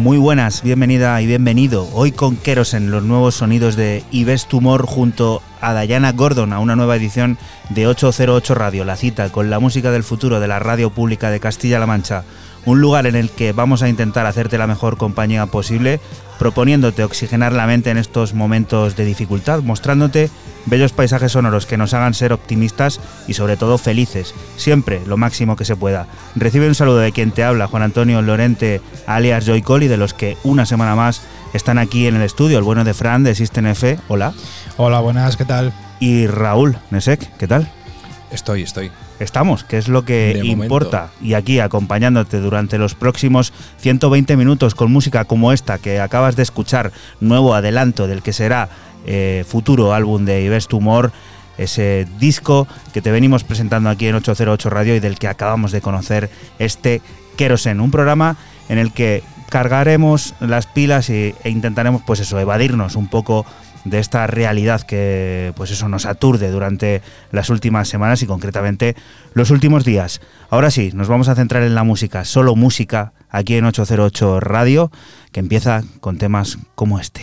Muy buenas, bienvenida y bienvenido. Hoy con en los nuevos sonidos de Ives Tumor junto a Diana Gordon a una nueva edición de 808 Radio, la cita con la música del futuro de la radio pública de Castilla-La Mancha. Un lugar en el que vamos a intentar hacerte la mejor compañía posible, proponiéndote oxigenar la mente en estos momentos de dificultad, mostrándote bellos paisajes sonoros que nos hagan ser optimistas y sobre todo felices, siempre lo máximo que se pueda. Recibe un saludo de quien te habla, Juan Antonio Lorente, alias Joy Coli, de los que una semana más están aquí en el estudio, el bueno de Fran de System F, hola. Hola, buenas, ¿qué tal? Y Raúl Nesek, ¿qué tal? Estoy, estoy. Estamos, que es lo que importa. Y aquí acompañándote durante los próximos 120 minutos con música como esta que acabas de escuchar, nuevo adelanto del que será eh, futuro álbum de Ives Tumor, ese disco que te venimos presentando aquí en 808 Radio y del que acabamos de conocer este Kerosen, un programa en el que cargaremos las pilas e, intentaremos pues eso, evadirnos un poco de esta realidad que pues eso nos aturde durante las últimas semanas y concretamente los últimos días. Ahora sí, nos vamos a centrar en la música, solo música aquí en 808 Radio, que empieza con temas como este.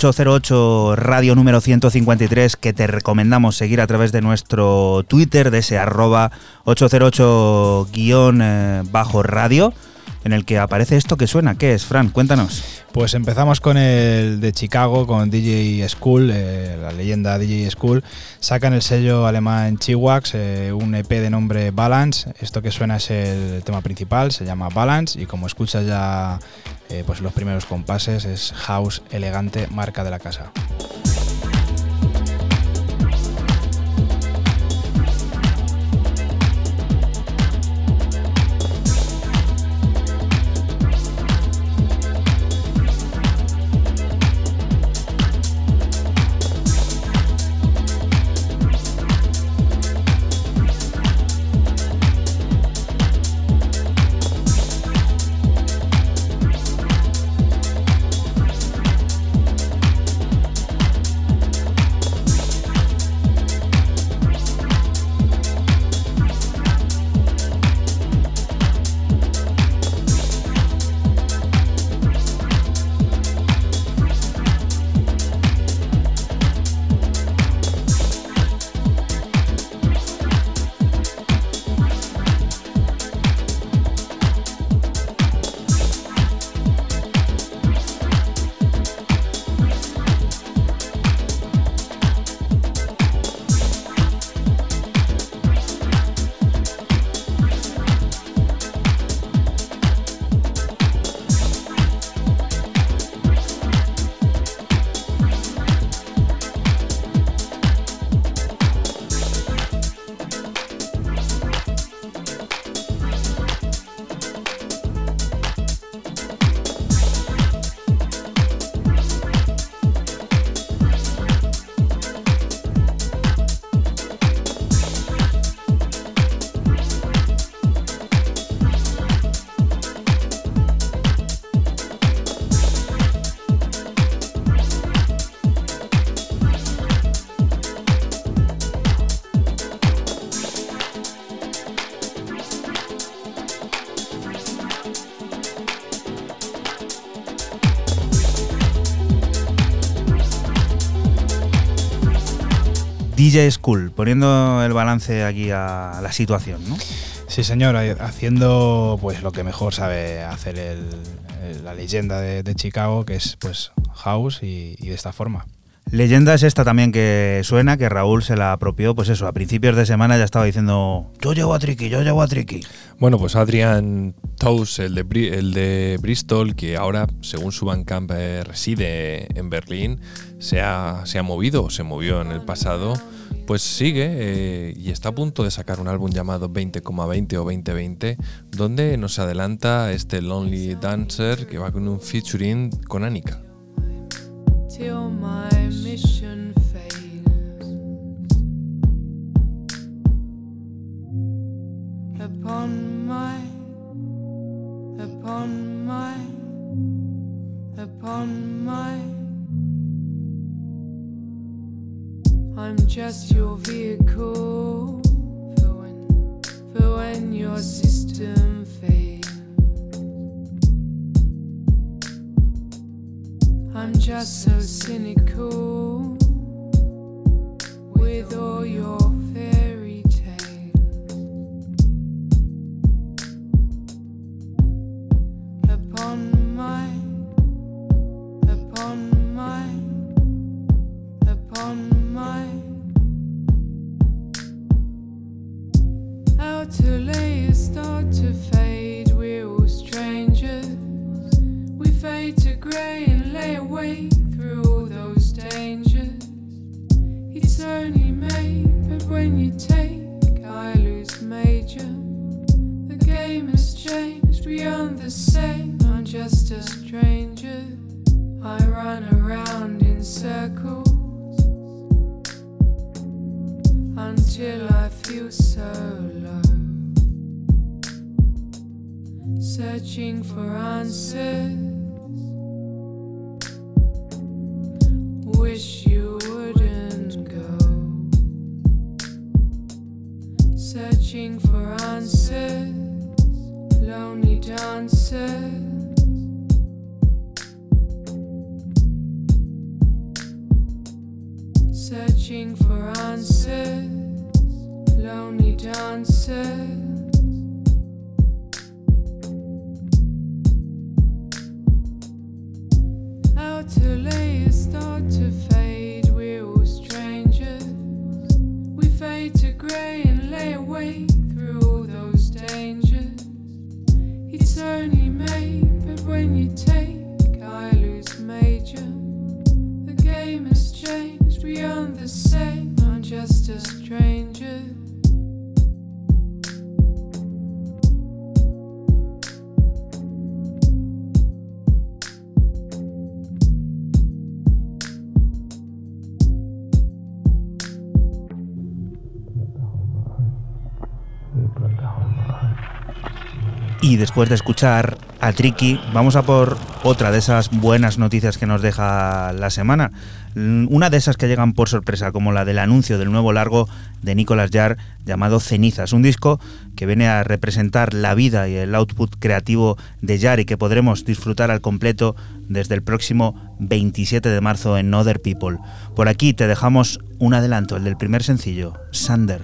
808 Radio número 153 que te recomendamos seguir a través de nuestro Twitter de ese arroba 808 guion eh, bajo radio en el que aparece esto que suena. ¿Qué es, Fran? Cuéntanos. Pues empezamos con el de Chicago, con DJ School, eh, la leyenda DJ School. Sacan el sello alemán Chiwax, eh, un EP de nombre Balance. Esto que suena es el tema principal, se llama Balance y como escuchas ya eh, pues los primeros compases es house elegante, marca de la casa. DJ School, poniendo el balance aquí a la situación, ¿no? Sí, señor, haciendo pues lo que mejor sabe hacer la leyenda de, Chicago, que es pues house y de esta forma. Leyenda es esta también que suena, que Raúl se la apropió, pues eso, a principios de semana ya estaba diciendo, yo llevo a Tricky, yo llevo a Tricky. Bueno, pues Adrian Tows, el de, el de Bristol, que ahora, según su Bandcamp, eh, reside en Berlín, se ha, se ha movido, se movió en el pasado, pues sigue eh, y está a punto de sacar un álbum llamado 20,20 o 2020, donde nos adelanta este Lonely Dancer que va con un featuring con Anika. Después de escuchar a Tricky, vamos a por otra de esas buenas noticias que nos deja la semana. Mm, Una de esas que llegan por sorpresa, como la del anuncio del nuevo largo de Nicolas Jarre llamado Cenizas, un disco que viene a representar la vida y el output creativo de Jarre y que podremos disfrutar al completo desde el próximo 27 de marzo en Other People. Por aquí te dejamos un adelanto, el del primer sencillo, Sander.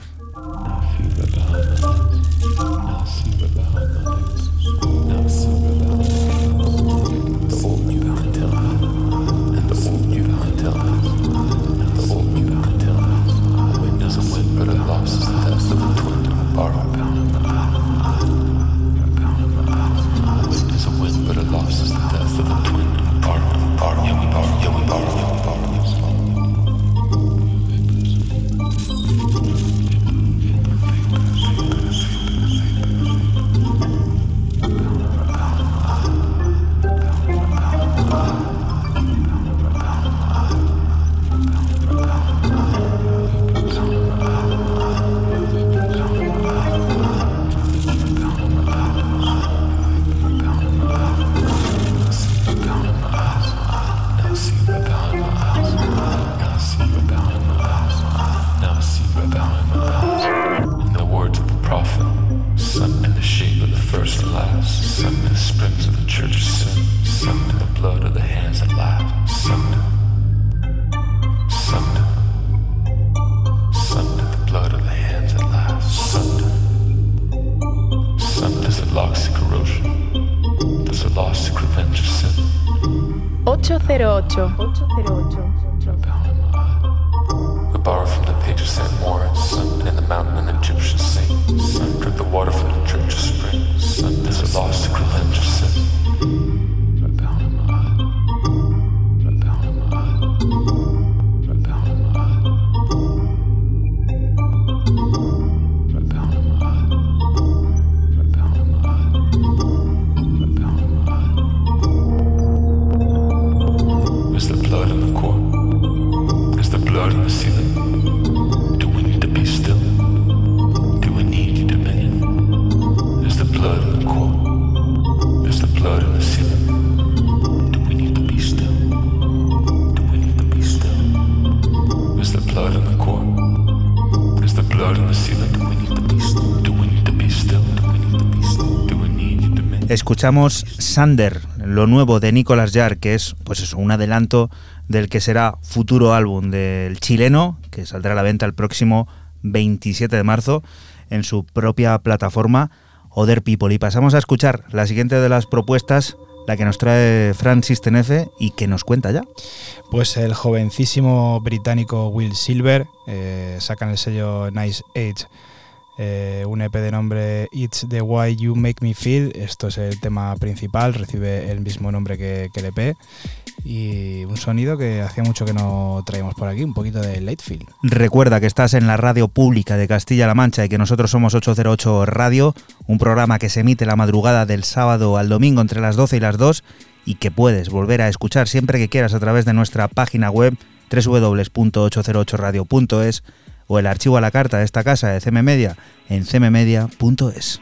Escuchamos Sander, lo nuevo de Nicolas Jarre, que es pues eso, un adelanto del que será futuro álbum del chileno, que saldrá a la venta el próximo 27 de marzo en su propia plataforma Other People. Y pasamos a escuchar la siguiente de las propuestas, la que nos trae Francis Tenefe y que nos cuenta ya. Pues el jovencísimo británico Will Silver eh, sacan el sello Nice Age. Eh, un EP de nombre It's the Way You Make Me Feel. Esto es el tema principal, recibe el mismo nombre que, que el EP. Y un sonido que hacía mucho que no traíamos por aquí, un poquito de Latefield. Recuerda que estás en la radio pública de Castilla-La Mancha y que nosotros somos 808 Radio, un programa que se emite la madrugada del sábado al domingo entre las 12 y las 2 y que puedes volver a escuchar siempre que quieras a través de nuestra página web www.808radio.es o el archivo a la carta de esta casa de CM Media en cmmedia.es.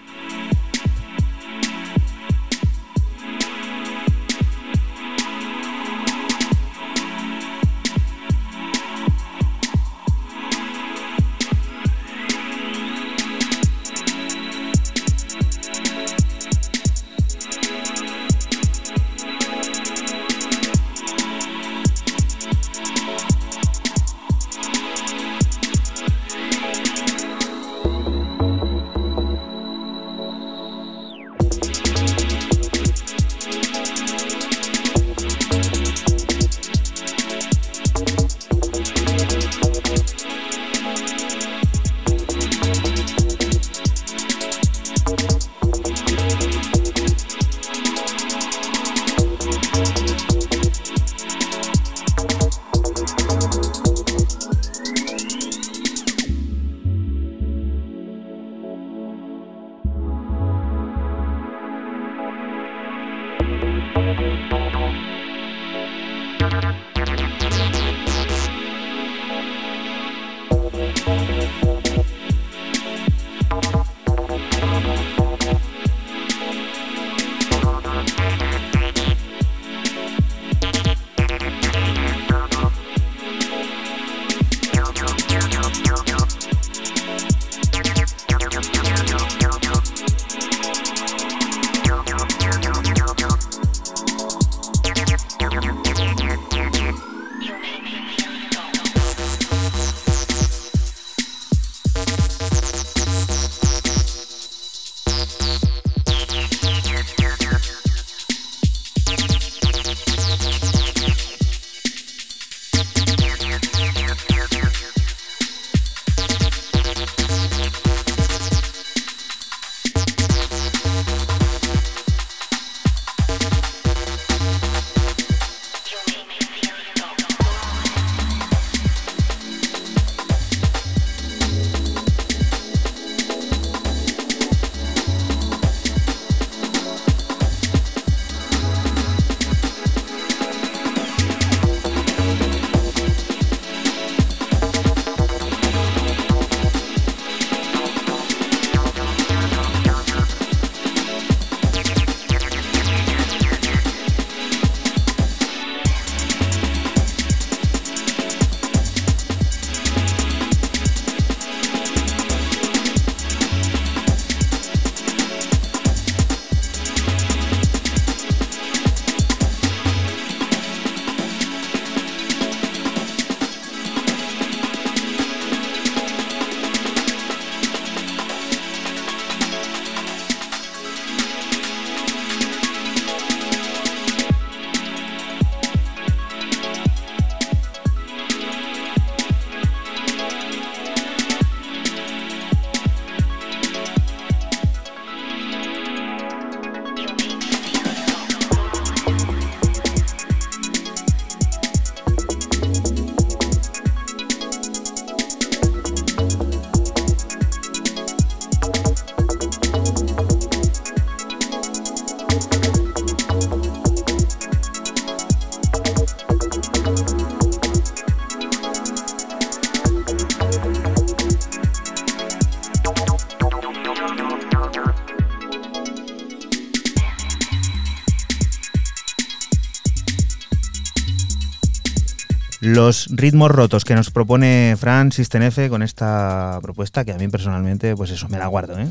los ritmos rotos que nos propone Fran Sistenefe con esta propuesta que a mí personalmente, pues eso, me la guardo. ¿eh?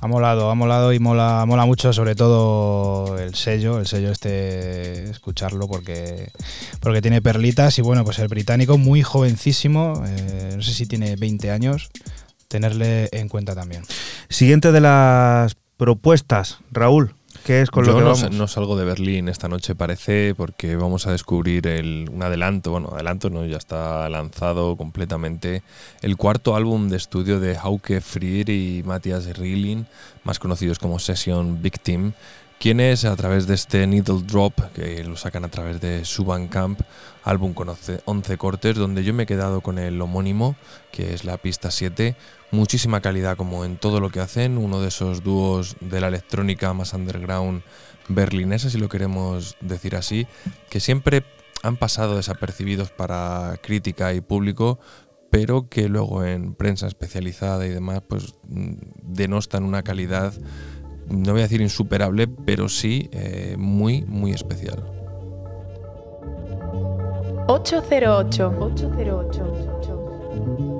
Ha molado, ha molado y mola, mola mucho, sobre todo el sello, el sello este, escucharlo porque, porque tiene perlitas y bueno, pues el británico muy jovencísimo, eh, no sé si tiene 20 años, tenerle en cuenta también. Siguiente de las propuestas, Raúl. ¿Qué es con Yo lo que no, vamos? no salgo de Berlín esta noche, parece, porque vamos a descubrir el, un adelanto, bueno, adelanto no, ya está lanzado completamente, el cuarto álbum de estudio de Hauke Frier y Matthias Rilling, más conocidos como Session Victim, quienes a través de este Needle Drop, que lo sacan a través de Subancamp, álbum con 11 11 cortes, donde yo me he quedado con el homónimo, que es la pista 7, muchísima calidad como en todo lo que hacen, uno de esos dúos de la electrónica más underground berlinesa, si lo queremos decir así, que siempre han pasado desapercibidos para crítica y público, pero que luego en prensa especializada y demás, pues mm, denostan una calidad, no voy a decir insuperable, pero sí eh, muy, muy especial. 808. 808.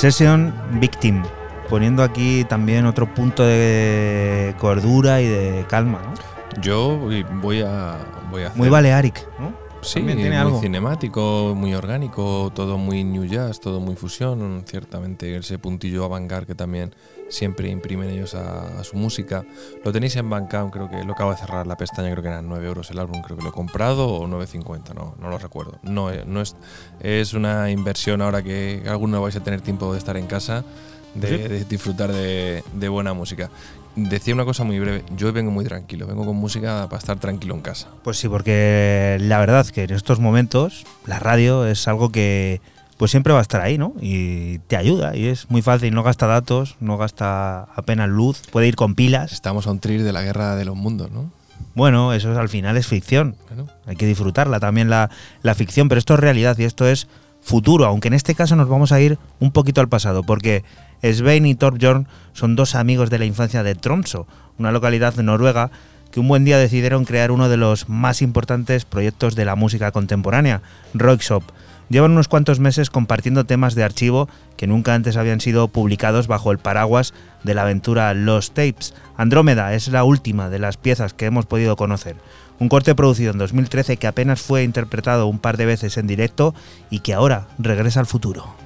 Session Victim, poniendo aquí también otro punto de cordura y de calma, ¿no? Yo voy- a, voy a hacer Muy Balearic, ¿no? Sí, También tiene muy algo. cinemático, muy orgánico, todo muy new jazz, todo muy fusión, ciertamente ese puntillo avant que también siempre imprimen ellos a, a su música. Lo tenéis en Bandcamp, creo que lo acabo de cerrar la pestaña, creo que eran 9 euros el álbum, creo que lo he comprado o 9.50, no, no lo recuerdo. No, eh, no es, es una inversión ahora que alguno vais a tener tiempo de estar en casa, de, Sí. de disfrutar de, de buena música. decía una cosa muy breve. Yo vengo muy tranquilo, vengo con música para estar tranquilo en casa. Pues sí, porque la verdad que en estos momentos la radio es algo que pues siempre va a estar ahí, ¿no? Y te ayuda y es muy fácil, no gasta datos, no gasta apenas luz, puede ir con pilas. Estamos a un tris de la guerra de los mundos, ¿no? Bueno, eso al final es ficción. Hay que disfrutarla también la, la ficción, pero esto es realidad y esto es futuro, aunque en este caso nos vamos a ir un poquito al pasado, porque Svein y Torbjörn son dos amigos de la infancia de Tromso, una localidad de Noruega que un buen día decidieron crear uno de los más importantes proyectos de la música contemporánea, Roixop. Llevan unos cuantos meses compartiendo temas de archivo que nunca antes habían sido publicados bajo el paraguas de la aventura Los Tapes. Andrómeda es la última de las piezas que hemos podido conocer. Un corte producido en 2013 que apenas fue interpretado un par de veces en directo y que ahora regresa al futuro.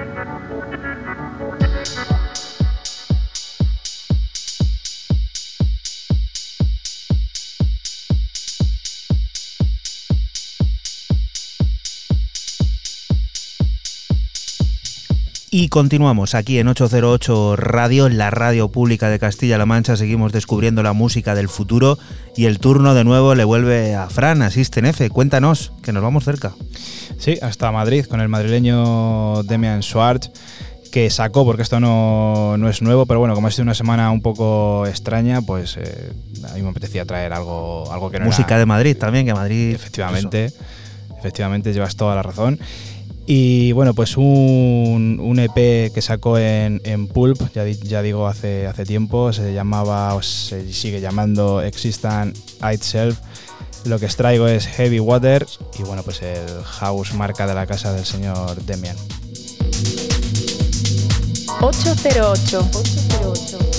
Y continuamos aquí en 808 Radio, en la radio pública de Castilla-La Mancha. Seguimos descubriendo la música del futuro y el turno de nuevo le vuelve a Fran, asisten F. Cuéntanos, que nos vamos cerca. Sí, hasta Madrid con el madrileño Demian Schwartz que sacó, porque esto no, no, es nuevo, pero bueno, como ha sido una semana un poco extraña, pues eh, a mí me apetecía traer algo, algo que no Música de Madrid también, que Madrid... Efectivamente, efectivamente llevas toda la razón. Y bueno, pues un, un EP que sacó en, en Pulp, ya, ya, digo hace, hace tiempo, se llamaba, o se sigue llamando Existant Itself. Lo que extraigo es Heavy Water y bueno, pues el house marca de la casa del señor Demian. 808. 808.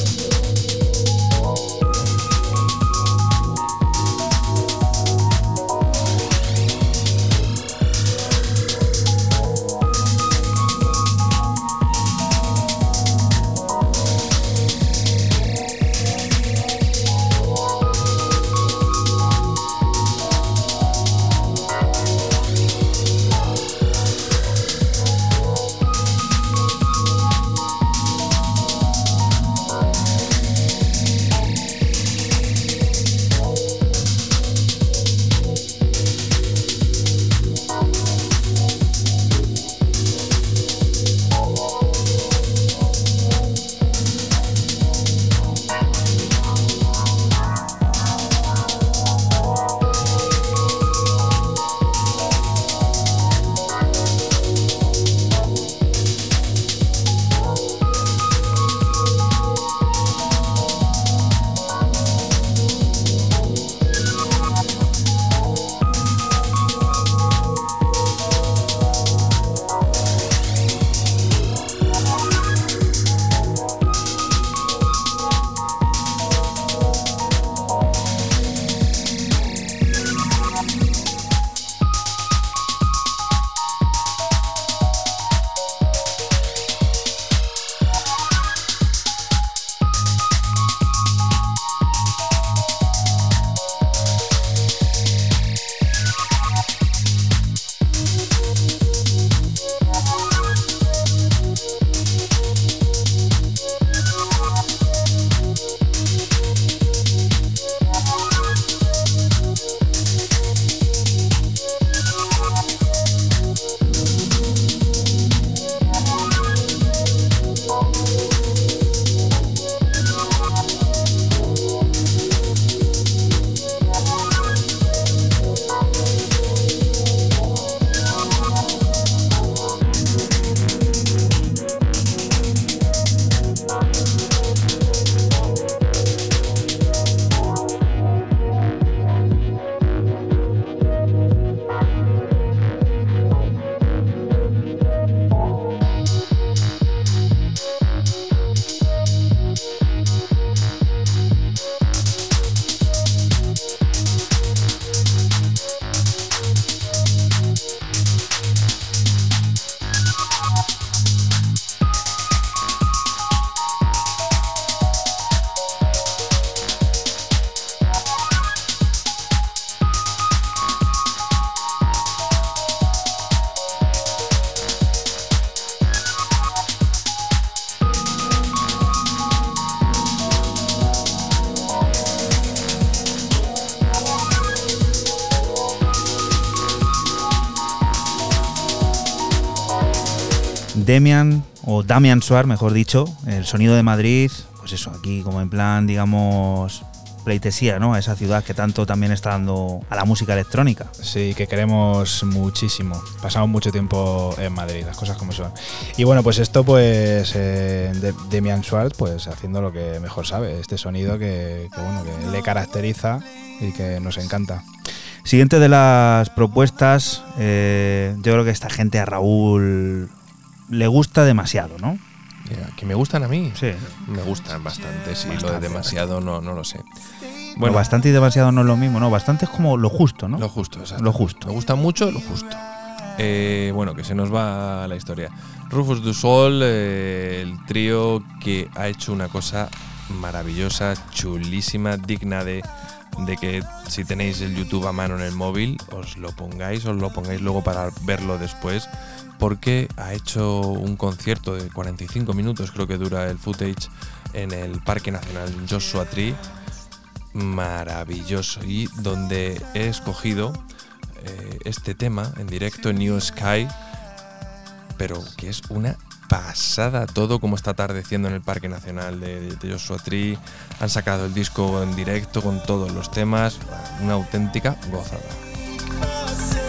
Demian, o Damian Suar, mejor dicho, el sonido de Madrid, pues eso, aquí como en plan, digamos, pleitesía, ¿no? A esa ciudad que tanto también está dando a la música electrónica. Sí, que queremos muchísimo. Pasamos mucho tiempo en Madrid, las cosas como son. Y bueno, pues esto, pues, eh, de, Demian Schwartz, pues haciendo lo que mejor sabe, este sonido que, que, bueno, que le caracteriza y que nos encanta. Siguiente de las propuestas, eh, yo creo que esta gente a Raúl le gusta demasiado, ¿no? ¿Que me gustan a mí? Sí. Me gustan bastante, sí. Bastante, lo de demasiado no, no lo sé. Bueno, bastante y demasiado no es lo mismo, ¿no? Bastante es como lo justo, ¿no? Lo justo, exacto. Lo justo. Me gusta mucho lo justo. Eh, bueno, que se nos va la historia. Rufus du Sol, eh, el trío que ha hecho una cosa maravillosa, chulísima, digna de, de que si tenéis el YouTube a mano en el móvil, os lo pongáis, os lo pongáis luego para verlo después, porque ha hecho un concierto de 45 minutos, creo que dura el footage, en el Parque Nacional Joshua Tree, maravilloso, y donde he escogido eh, este tema en directo New Sky, pero que es una pasada todo como está atardeciendo en el Parque Nacional de, de Joshua Tree. Han sacado el disco en directo con todos los temas, una auténtica gozada.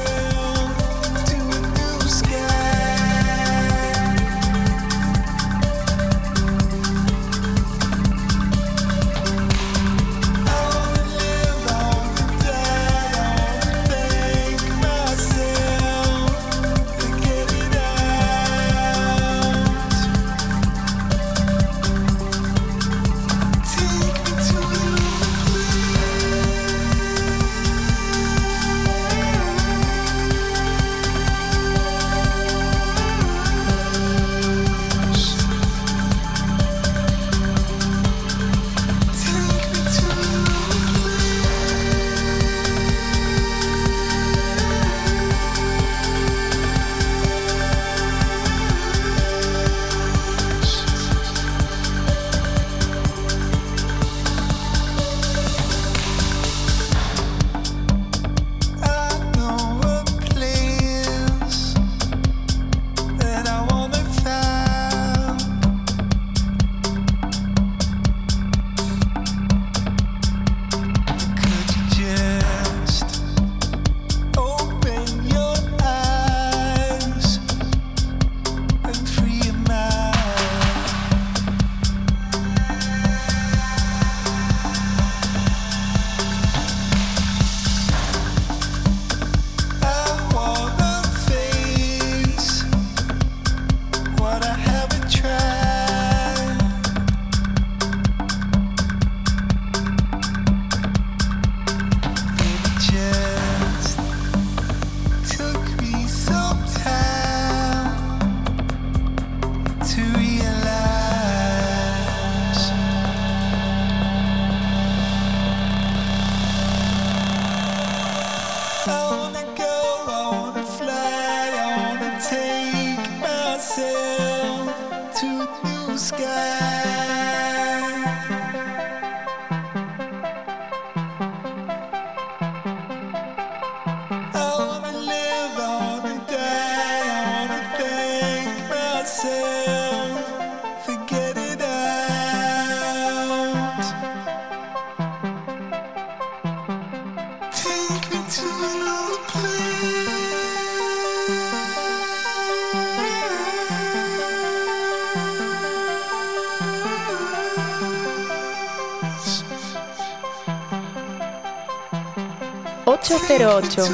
Ocho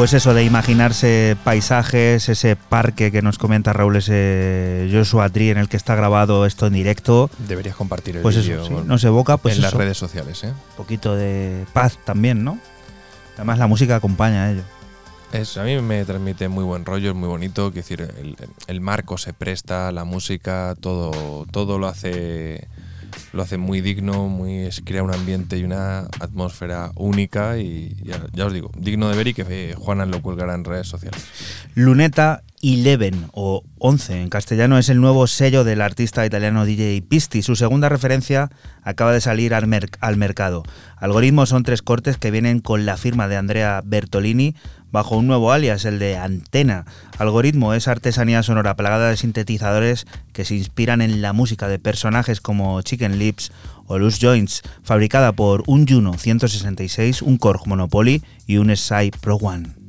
Pues eso de imaginarse paisajes, ese parque que nos comenta Raúl, ese Joshua Tree en el que está grabado esto en directo. Deberías compartir el Pues eso, sí, nos evoca pues en las eso, redes sociales, ¿eh? un poquito de paz también, ¿no? Además la música acompaña a ello. Es, a mí me transmite muy buen rollo, es muy bonito. Quiero decir, el, el marco se presta, la música, todo, todo lo hace lo hace muy digno, muy es- crea un ambiente y una atmósfera única y ya, os digo, digno de ver y que eh, Juana lo colgará en redes sociales. Luneta Eleven o 11 en castellano es el nuevo sello del artista italiano DJ Pisti. Su segunda referencia acaba de salir al, al mercado. Algoritmos son tres cortes que vienen con la firma de Andrea Bertolini bajo un nuevo alias, el de Antena. Algoritmo es artesanía sonora plagada de sintetizadores que se inspiran en la música de personajes como Chicken Lips o Loose Joints, fabricada por un Juno 166, un Korg Monopoly y un Sai Pro One.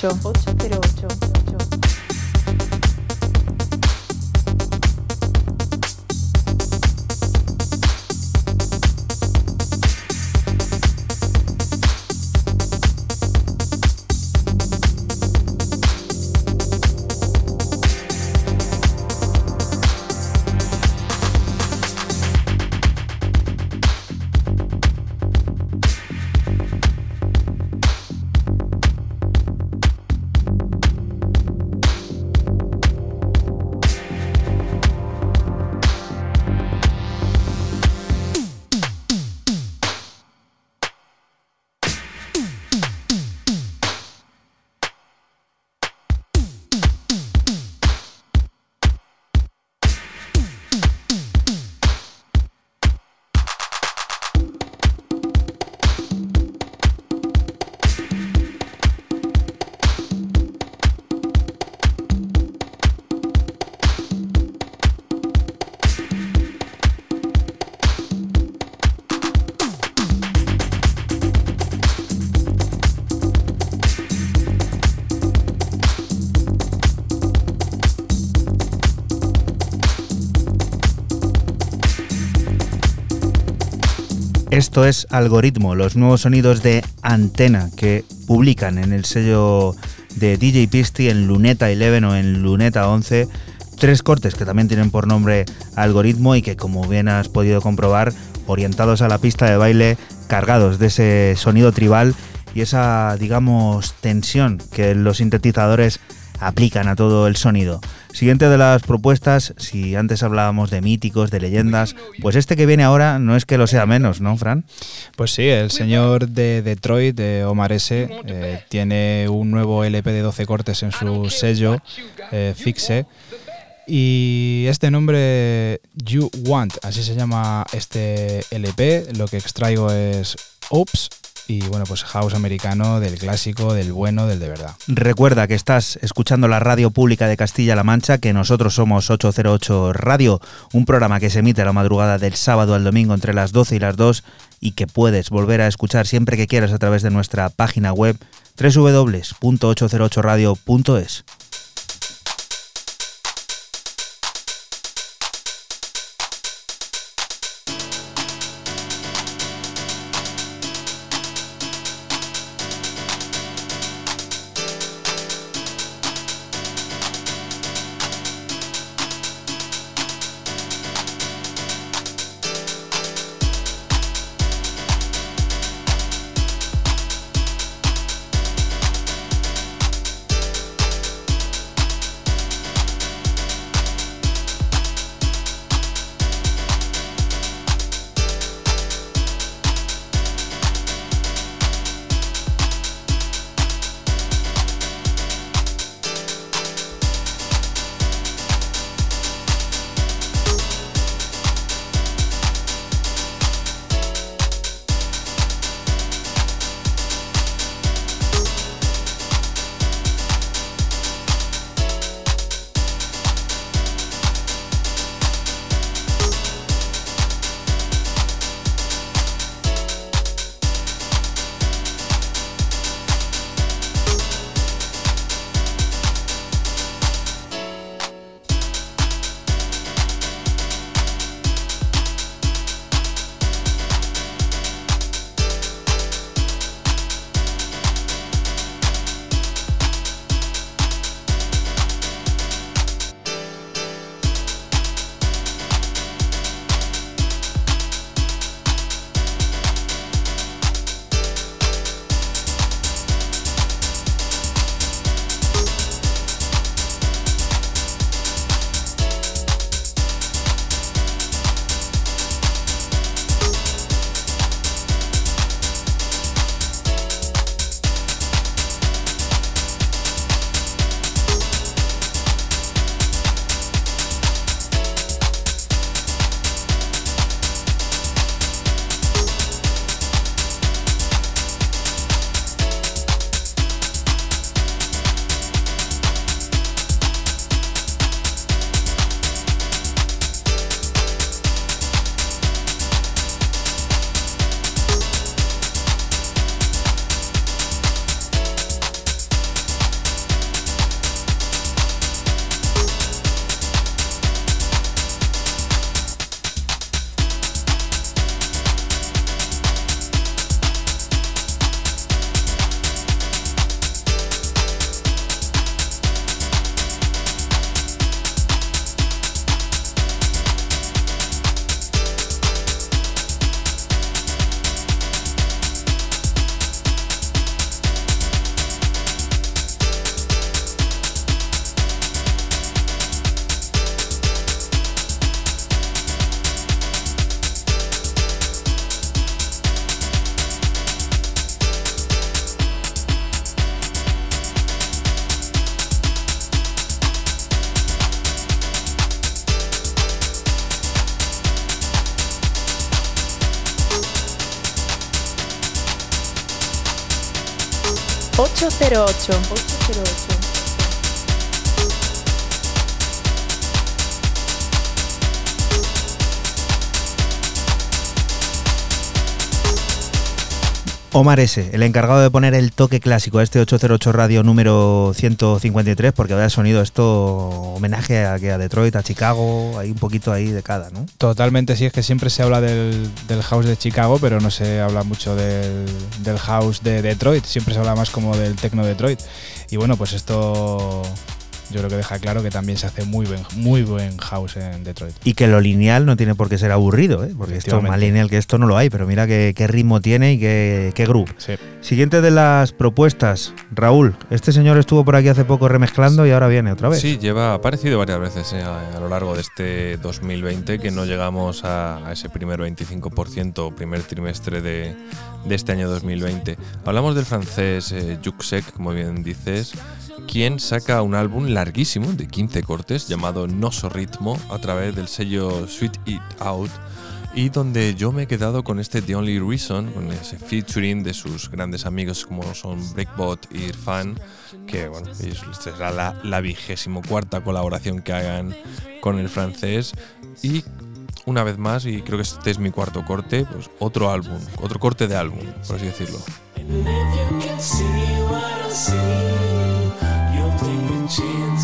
808. 808. Esto es Algoritmo, los nuevos sonidos de Antena que publican en el sello de DJ Pisty en Luneta 11 o en Luneta 11. Tres cortes que también tienen por nombre Algoritmo y que como bien has podido comprobar, orientados a la pista de baile, cargados de ese sonido tribal y esa, digamos, tensión que los sintetizadores aplican a todo el sonido. Siguiente de las propuestas, si antes hablábamos de míticos, de leyendas, pues este que viene ahora no es que lo sea menos, ¿no, Fran? Pues sí, el señor de Detroit, de Omar S., eh, tiene un nuevo LP de 12 cortes en su sello, eh, Fixe. Y este nombre, You Want, así se llama este LP. Lo que extraigo es Oops y bueno, pues house americano del clásico, del bueno, del de verdad. Recuerda que estás escuchando la radio pública de Castilla-La Mancha, que nosotros somos 808 Radio, un programa que se emite a la madrugada del sábado al domingo entre las 12 y las 2 y que puedes volver a escuchar siempre que quieras a través de nuestra página web www.808radio.es. 808. Omar S., el encargado de poner el toque clásico a este 808 Radio número 153, porque vaya sonido esto homenaje a, a Detroit, a Chicago, hay un poquito ahí de cada, ¿no? Totalmente, sí, es que siempre se habla del, house de Chicago, pero no se habla mucho del, del, house de Detroit, siempre se habla más como del techno Detroit. Y bueno, pues esto yo creo que deja claro que también se hace muy buen, muy buen house en Detroit. Y que lo lineal no tiene por qué ser aburrido, ¿eh? porque esto más lineal que esto no lo hay, pero mira qué, ritmo tiene y qué, qué groove. Siguiente de las propuestas, Raúl, este señor estuvo por aquí hace poco remezclando y ahora viene otra vez. Sí, lleva aparecido varias veces eh, a, lo largo de este 2020 que no llegamos a, ese primer 25% primer trimestre de, este año 2020. Hablamos del francés eh, Juxek, como bien dices, quien saca un álbum larguísimo de 15 cortes llamado Noso Ritmo a través del sello Sweet It Out y donde yo me he quedado con este The Only Reason, con ese featuring de sus grandes amigos como son Breakbot y Irfan, que bueno, será la, la vigésimo cuarta colaboración que hagan con el francés y una vez más, y creo que este es mi cuarto corte, pues otro álbum, otro corte de álbum, por así decirlo. chance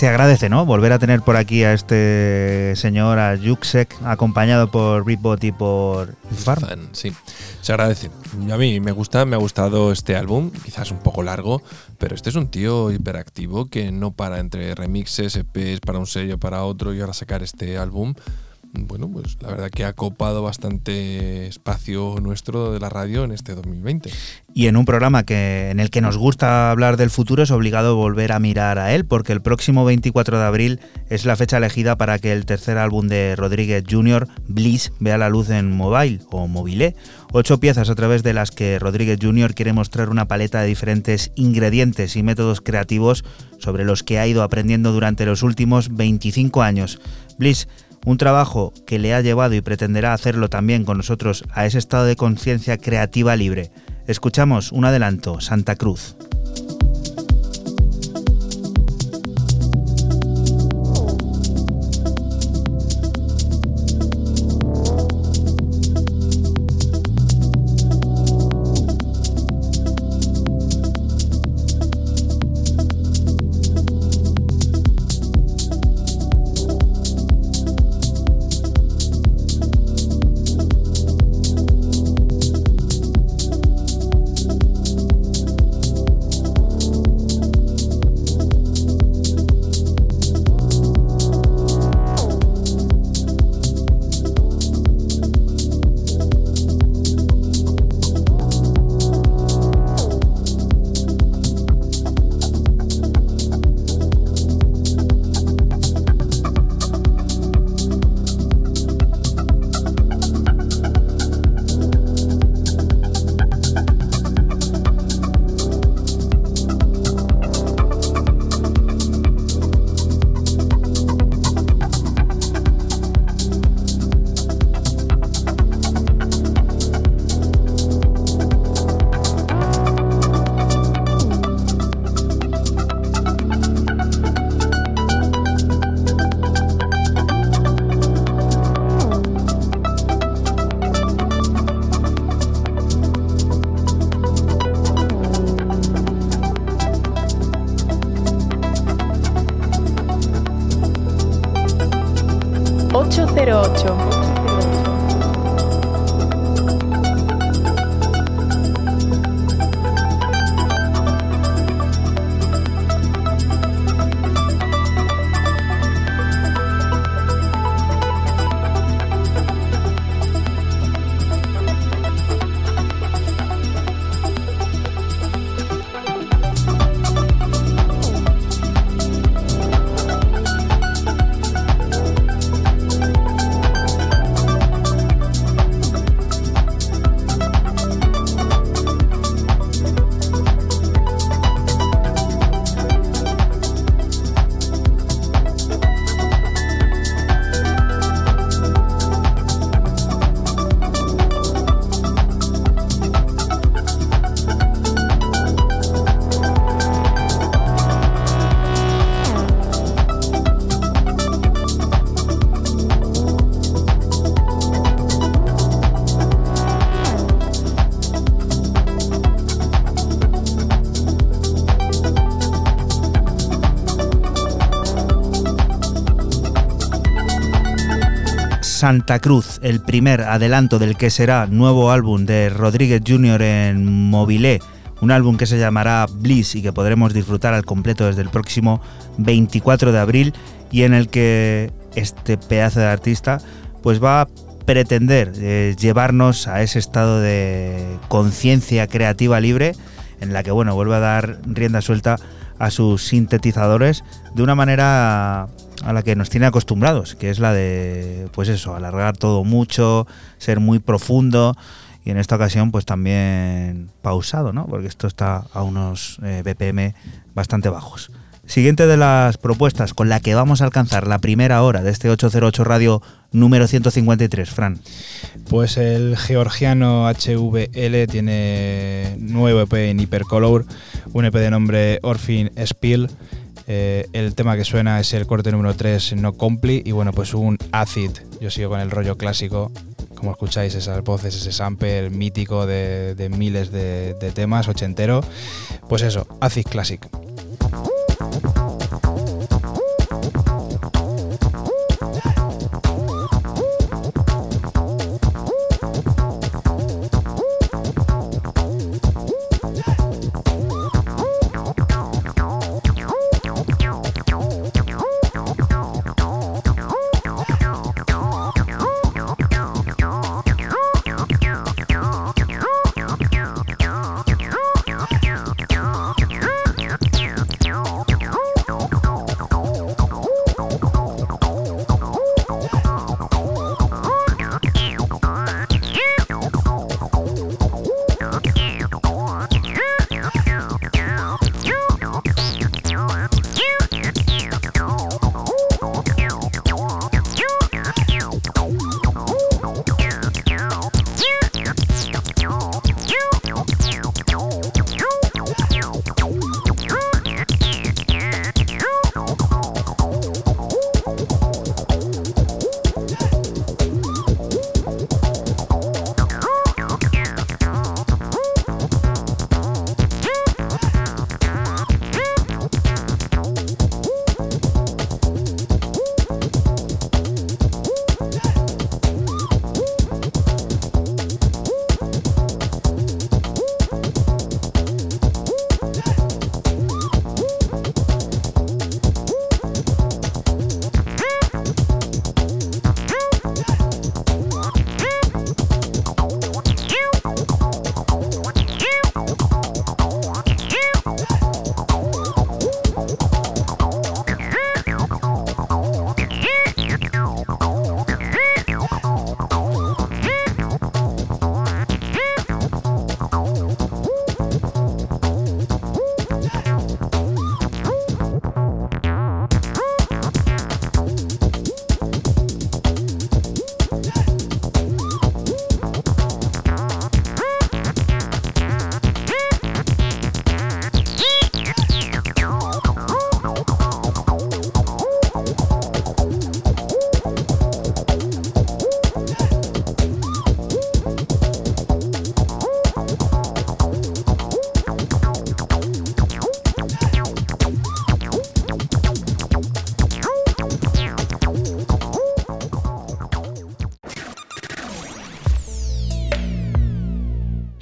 se agradece, ¿no? Volver a tener por aquí a este señor, a Yuxek, acompañado por Ripbot y por Farm. Sí, se agradece. A mí me gusta, me ha gustado este álbum, quizás un poco largo, pero este es un tío hiperactivo que no para entre remixes, EPs, para un sello, para otro y ahora sacar este álbum bueno, pues la verdad que ha copado bastante espacio nuestro de la radio en este 2020. Y en un programa que, en el que nos gusta hablar del futuro es obligado volver a mirar a él, porque el próximo 24 de abril es la fecha elegida para que el tercer álbum de Rodríguez Jr., Bliss, vea la luz en Mobile o Mobile. Ocho piezas a través de las que Rodríguez Jr. quiere mostrar una paleta de diferentes ingredientes y métodos creativos sobre los que ha ido aprendiendo durante los últimos 25 años. Bliss un trabajo que le ha llevado y pretenderá hacerlo también con nosotros a ese estado de conciencia creativa libre. Escuchamos un adelanto, Santa Cruz. Santa Cruz, el primer adelanto del que será nuevo álbum de Rodríguez Jr. en Mobilé, un álbum que se llamará Bliss y que podremos disfrutar al completo desde el próximo 24 de abril y en el que este pedazo de artista pues va a pretender eh, llevarnos a ese estado de conciencia creativa libre en la que bueno vuelve a dar rienda suelta a sus sintetizadores de una manera a la que nos tiene acostumbrados, que es la de, pues eso, alargar todo mucho, ser muy profundo y en esta ocasión pues también pausado, ¿no? Porque esto está a unos eh, BPM bastante bajos. Siguiente de las propuestas con la que vamos a alcanzar la primera hora de este 808 Radio número 153, Fran. Pues el georgiano HVL tiene nuevo EP en Hypercolor, un EP de nombre Orphin Spill eh, el tema que suena es el corte número 3, No Compli, y bueno, pues un acid. Yo sigo con el rollo clásico, como escucháis esas voces, ese sample mítico de, miles de, de temas, ochentero. Pues eso, acid classic.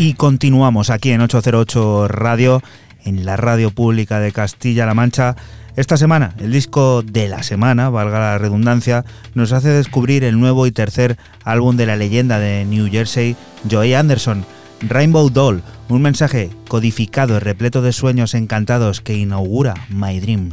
Y continuamos aquí en 808 Radio, en la radio pública de Castilla-La Mancha. Esta semana, el disco de la semana, valga la redundancia, nos hace descubrir el nuevo y tercer álbum de la leyenda de New Jersey, Joey Anderson, Rainbow Doll, un mensaje codificado y repleto de sueños encantados que inaugura My Dream.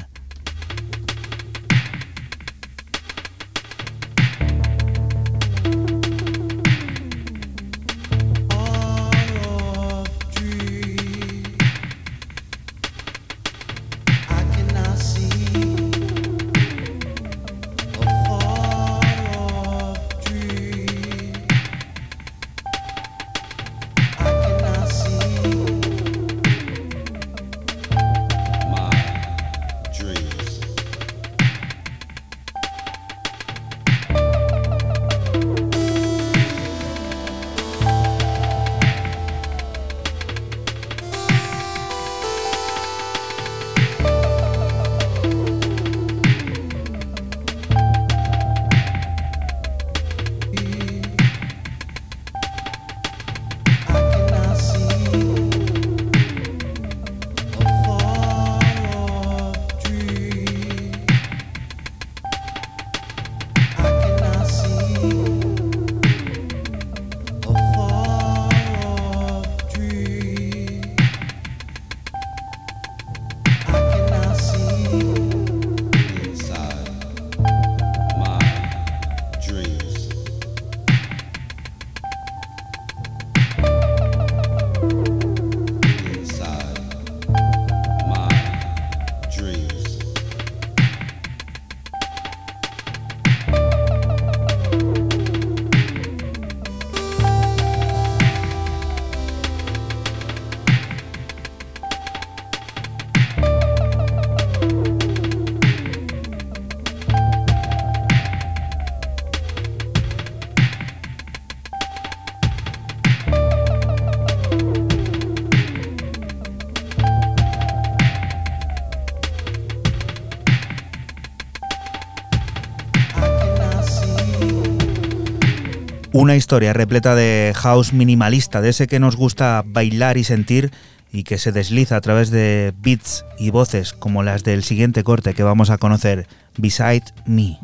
Historia repleta de house minimalista, de ese que nos gusta bailar y sentir y que se desliza a través de beats y voces como las del siguiente corte que vamos a conocer, Beside Me.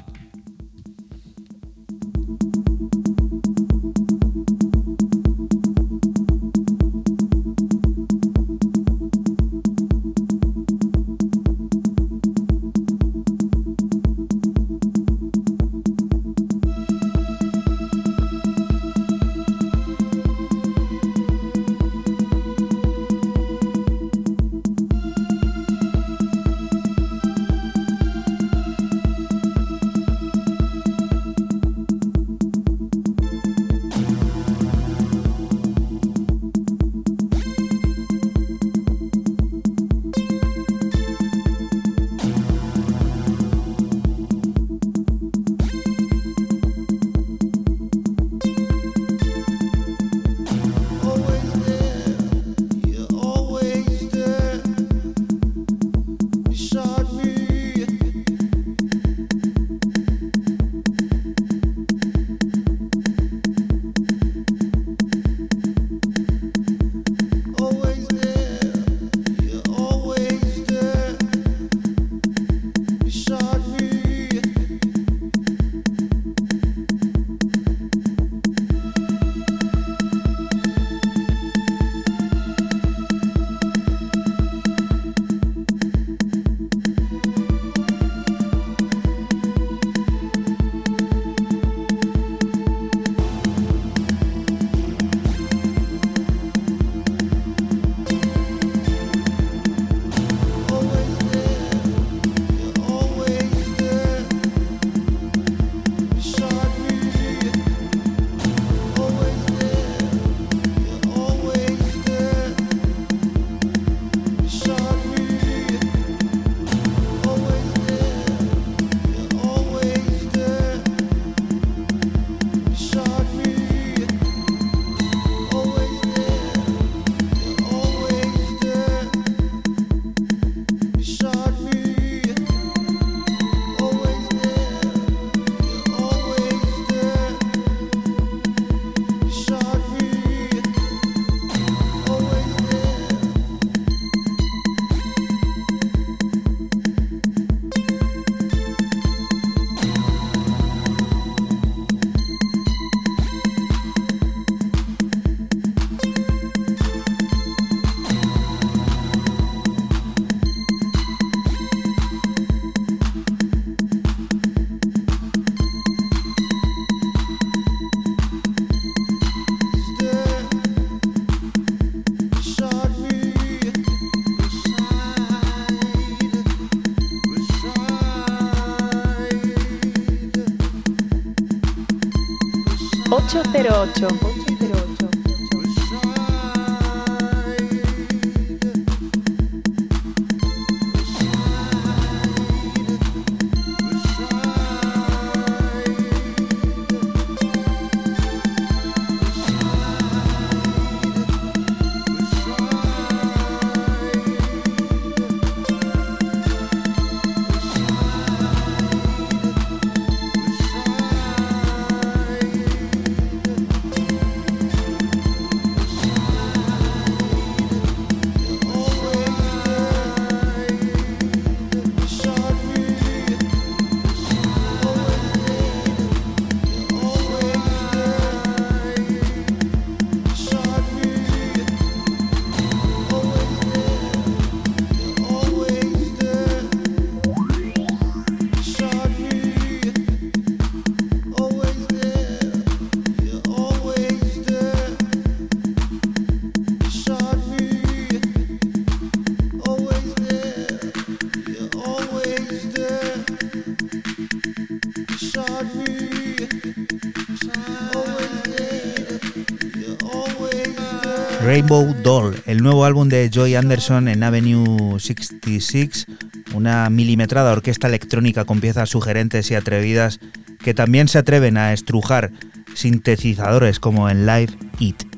808. Rainbow Doll, el nuevo álbum de Joy Anderson en Avenue 66, una milimetrada orquesta electrónica con piezas sugerentes y atrevidas que también se atreven a estrujar sintetizadores como en Live It.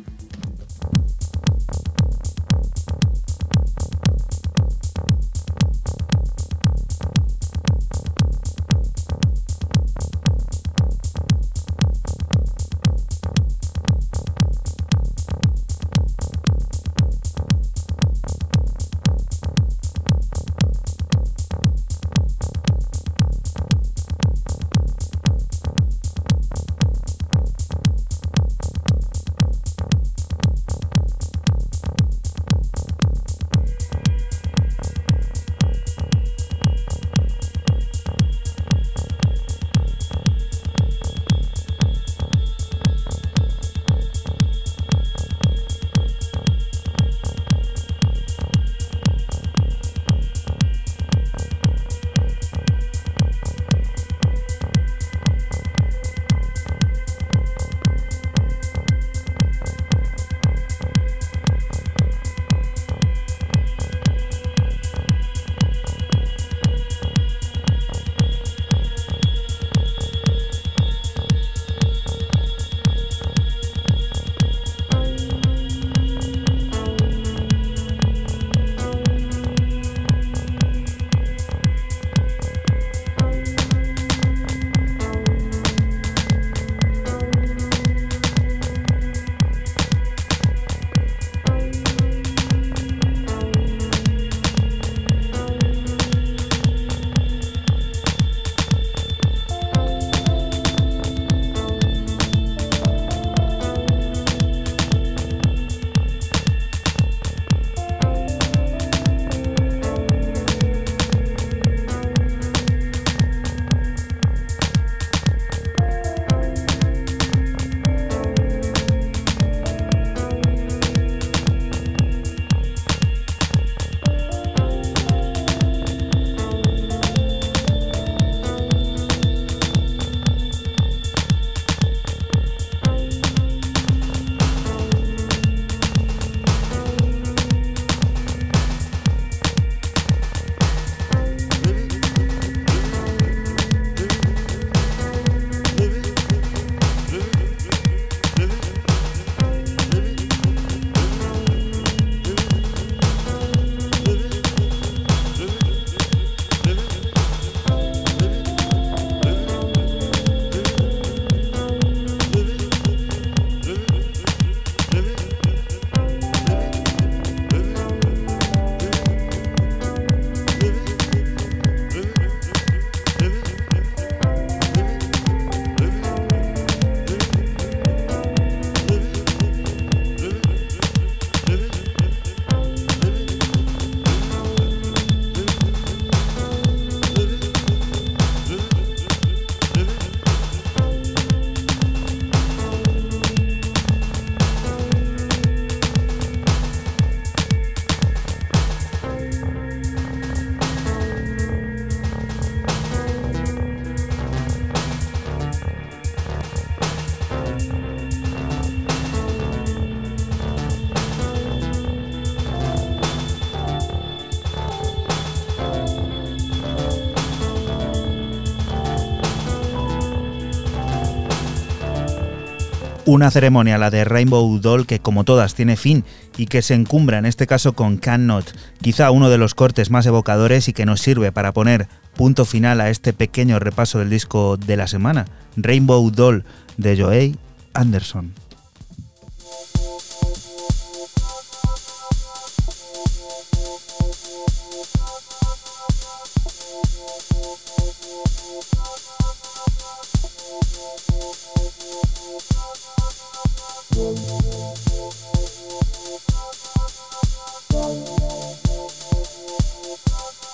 Una ceremonia, la de Rainbow Doll, que como todas tiene fin y que se encumbra en este caso con Cannot, quizá uno de los cortes más evocadores y que nos sirve para poner punto final a este pequeño repaso del disco de la semana, Rainbow Doll de Joey Anderson.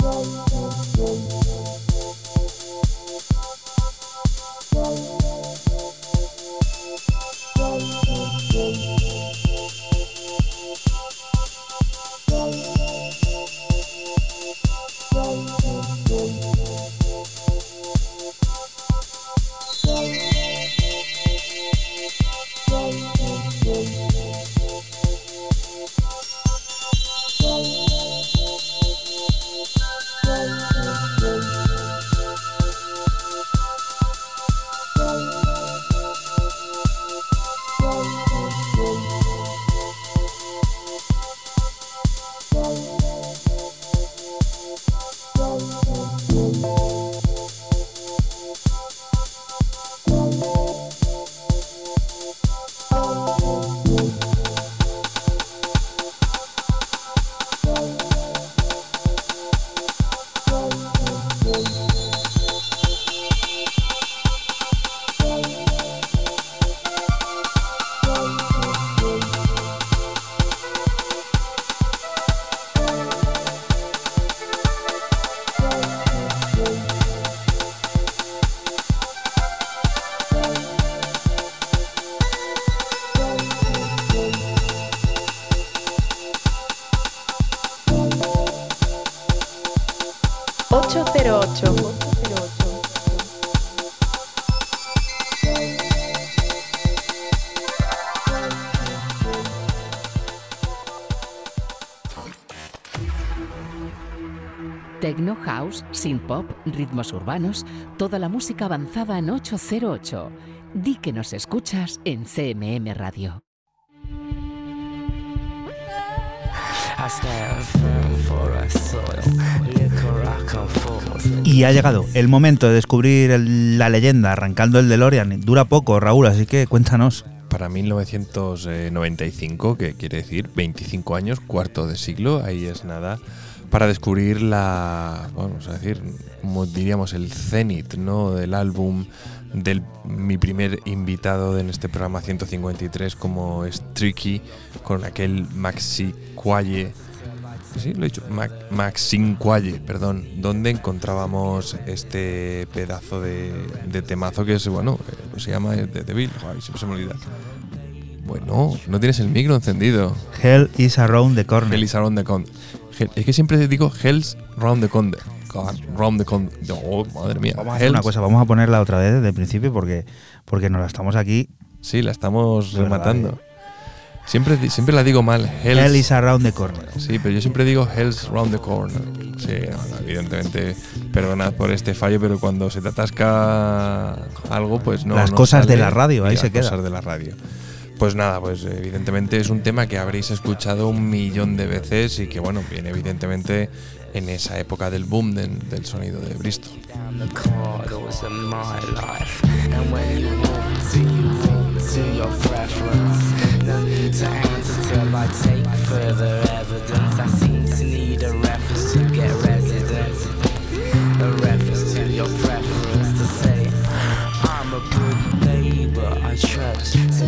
Thank Sin pop, ritmos urbanos, toda la música avanzada en 808. Di que nos escuchas en CMM Radio. Y ha llegado el momento de descubrir la leyenda arrancando el DeLorean. Dura poco, Raúl, así que cuéntanos. Para 1995, que quiere decir 25 años, cuarto de siglo, ahí es nada para descubrir la, vamos a decir, como diríamos, el cenit ¿no? del álbum de mi primer invitado en este programa 153 como es Tricky con aquel Maxi Qualle sí, lo he dicho, Maxi Qualle, perdón, donde encontrábamos este pedazo de, temazo que es, bueno, eh, se llama The Devil, ay, siempre se me olvida. Bueno, no tienes el micro encendido. Hell is around the corner. Hell is around the corner. Es que siempre digo Hell's Round the Corner. Round the Corner. Oh, madre mía. Vamos a hacer una cosa, vamos a ponerla otra vez desde el principio porque, porque nos la estamos aquí. Sí, la estamos rematando. Eh. Siempre, siempre la digo mal. Hell's, Hell is around the corner. Sí, pero yo siempre digo Hell's round the corner. Sí, evidentemente, perdonad por este fallo, pero cuando se te atasca algo, pues no. Las cosas de la radio, ahí se queda. Las cosas de la radio. Pues nada, pues evidentemente es un tema que habréis escuchado un millón de veces y que bueno, viene evidentemente en esa época del boom del sonido de Bristol.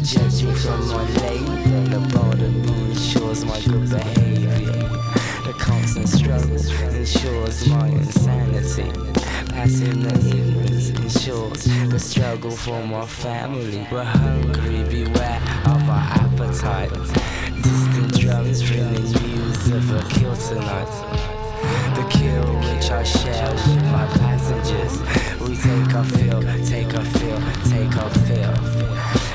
Judging from my label, the border ensures my good behavior. The constant struggle ensures my insanity. Ignorance ensures the struggle for my family. We're hungry, beware of our appetite. Distant drums ringing news of a kill tonight. The kill which I share my passengers. We take a fill, take a fill, take our fill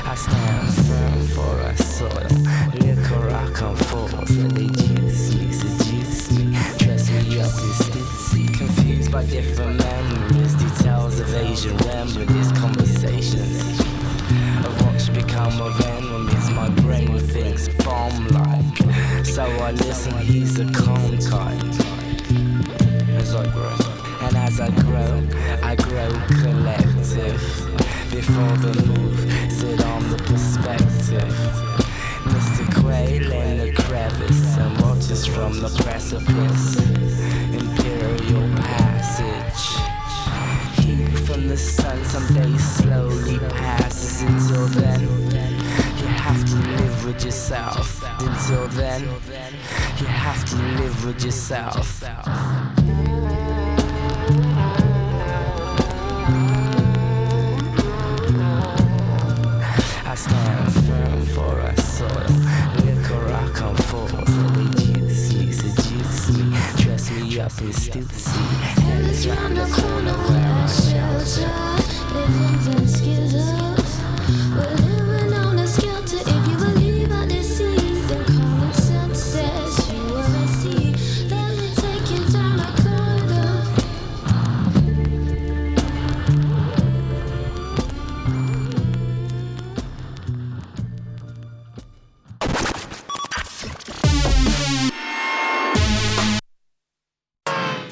I stand firm for a soil. Liquor I come forth, they juice me, seduce me, dress me up in stitzy. Confused by different memories, details of Asian reminisce conversations. I've watched become of enemies. My brain thinks bomb like. So I listen, he's a calm kind. As I grow. And as I grow, I grow collective. Before the move, sit on the perspective. Mr. Quail in the crevice and watches from the precipice. Imperial passage. Heat from the sun someday slowly passes. Until then, you have to live with yourself. Until then, you have to live with yourself. Stand firm for a soil. Liquor I come forth. They juice me, seduce me, dress me up in Stussy. And it's round the corner where I shelter. Living in skizzles.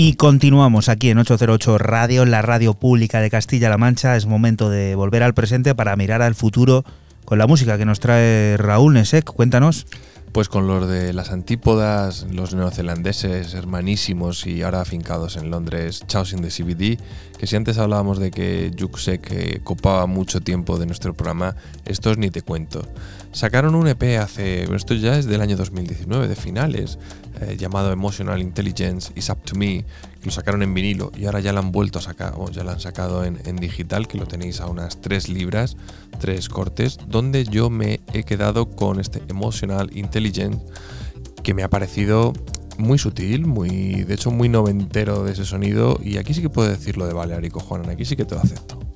Y continuamos aquí en 808 Radio, la radio pública de Castilla-La Mancha. Es momento de volver al presente para mirar al futuro con la música que nos trae Raúl Nesek. Cuéntanos. Pues con los de las antípodas, los neozelandeses hermanísimos y ahora afincados en Londres, Chaos in the CBD, que si antes hablábamos de que Juxek eh, copaba mucho tiempo de nuestro programa, estos ni te cuento. Sacaron un EP hace, esto ya es del año 2019, de finales, eh, llamado Emotional Intelligence Is Up to Me, que lo sacaron en vinilo y ahora ya lo han vuelto a sacar, o ya lo han sacado en, digital, que lo tenéis a unas 3 libras, 3 cortes, donde yo me he quedado con este Emotional Intelligence, que me ha parecido muy sutil, muy, de hecho muy noventero de ese sonido, y aquí sí que puedo decirlo de Balearico, Juanan, aquí sí que te lo acepto.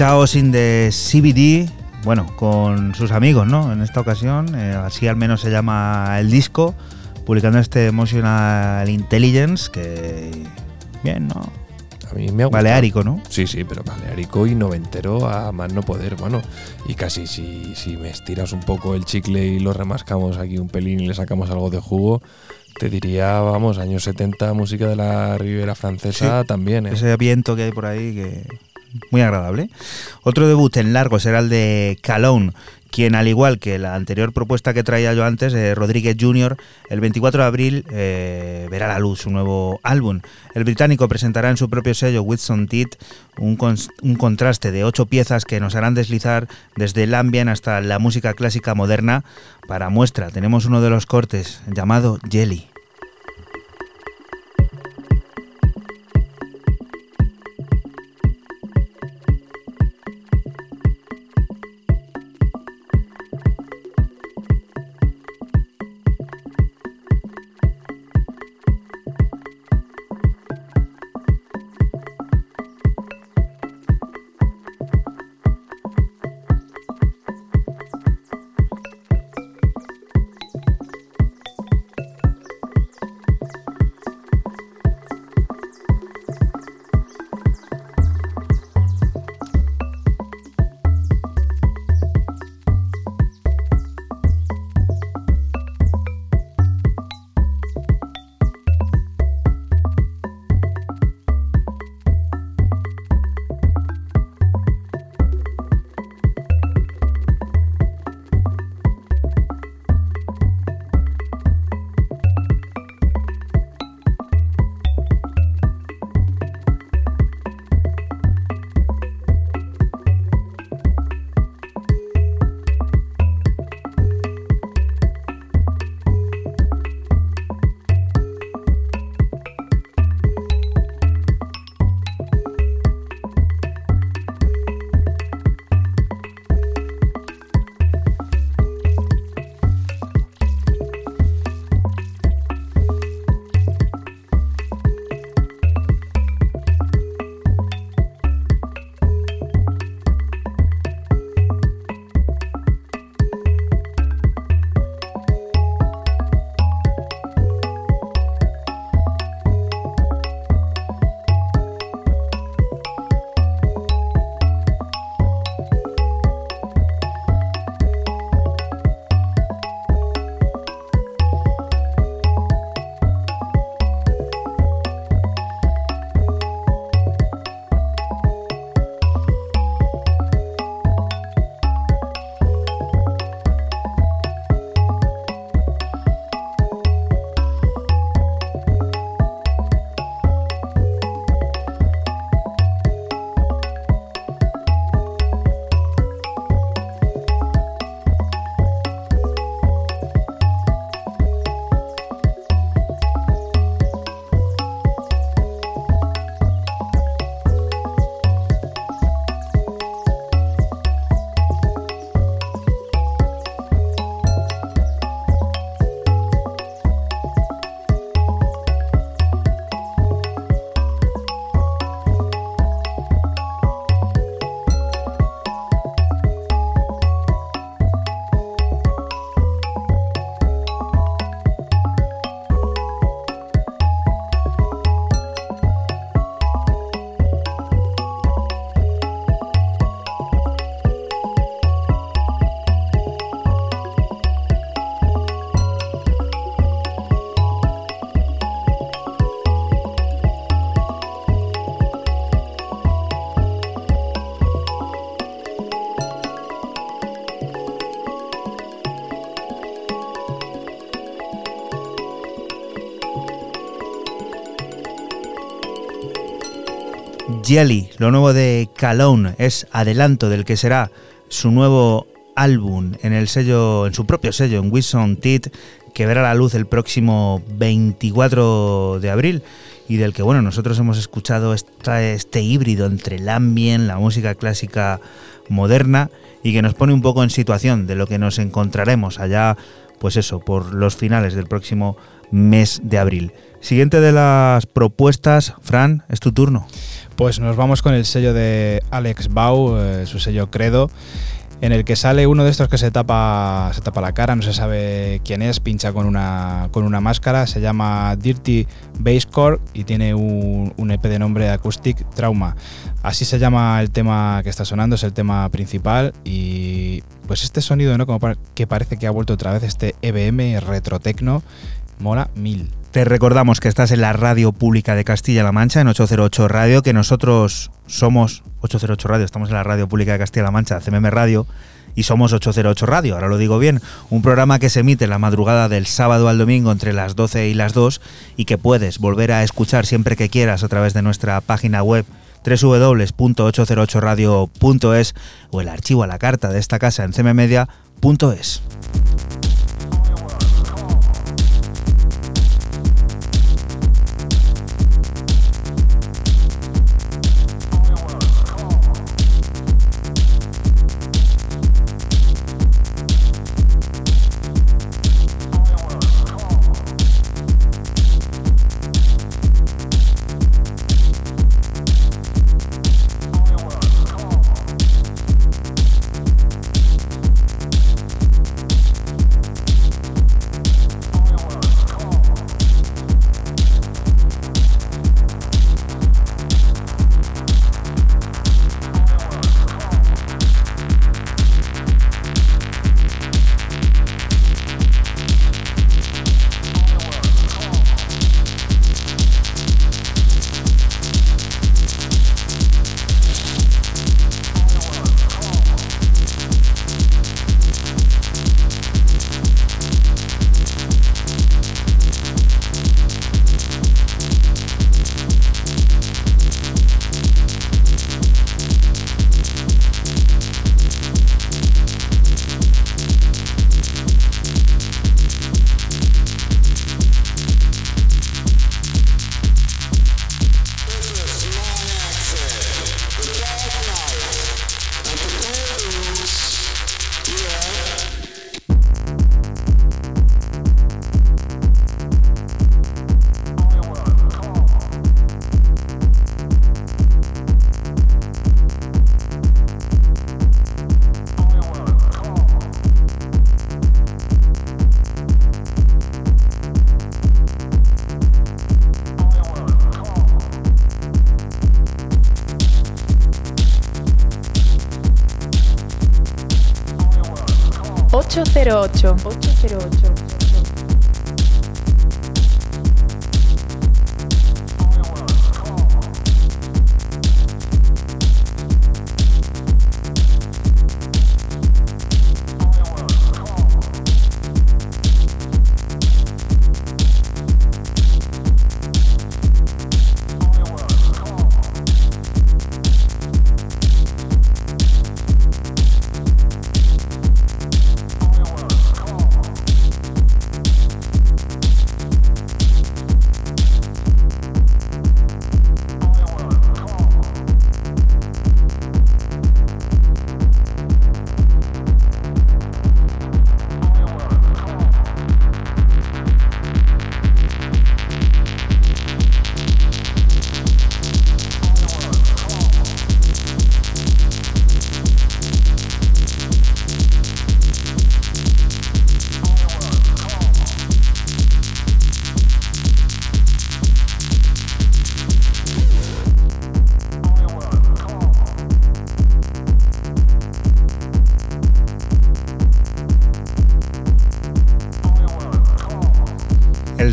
Chaos in the CBD, bueno, con sus amigos, ¿no? En esta ocasión, eh, así al menos se llama el disco, publicando este Emotional Intelligence, que bien, ¿no? A mí me ha. Baleárico, ¿no? Sí, sí, pero baleárico y noventero a más no poder. Bueno, y casi si, si me estiras un poco el chicle y lo remascamos aquí un pelín y le sacamos algo de jugo, te diría, vamos, años 70, música de la Ribera Francesa Sí, también. ¿eh? Ese viento que hay por ahí que muy agradable. Otro debut en largo será el de Calone, quien al igual que la anterior propuesta que traía yo antes, eh, Rodríguez Jr., el 24 de abril eh, verá la luz su nuevo álbum. El británico presentará en su propio sello Whitson Teeth un, un contraste de ocho piezas que nos harán deslizar desde el ambient hasta la música clásica moderna. Para muestra tenemos uno de los cortes llamado Jelly. Jelly, lo nuevo de Calone, es adelanto del que será su nuevo álbum en el sello, en su propio sello, en Wilson Teeth, que verá la luz el próximo 24 de abril y del que bueno nosotros hemos escuchado esta- este híbrido entre el ambient, la música clásica moderna y que nos pone un poco en situación de lo que nos encontraremos allá, pues eso, por los finales del próximo mes de abril. Siguiente de las propuestas, Fran, es tu turno. Pues nos vamos con el sello de Alex Bau, eh, su sello Credo, en el que sale uno de estos que se tapa, se tapa la cara, no se sabe quién es, pincha con una, con una máscara, se llama Dirty Basscore y tiene un, un EP de nombre Acoustic Trauma. Así se llama el tema que está sonando, es el tema principal y pues este sonido, ¿no? Como que parece que ha vuelto otra vez este EBM retrotecno, mola mil. Te recordamos que estás en la radio pública de Castilla-La Mancha, en 808 Radio, que nosotros somos 808 Radio, estamos en la radio pública de Castilla-La Mancha, CMM Radio, y somos 808 Radio, ahora lo digo bien, un programa que se emite la madrugada del sábado al domingo entre las 12 y las 2 y que puedes volver a escuchar siempre que quieras a través de nuestra página web www.808radio.es o el archivo a la carta de esta casa en cmmedia.es.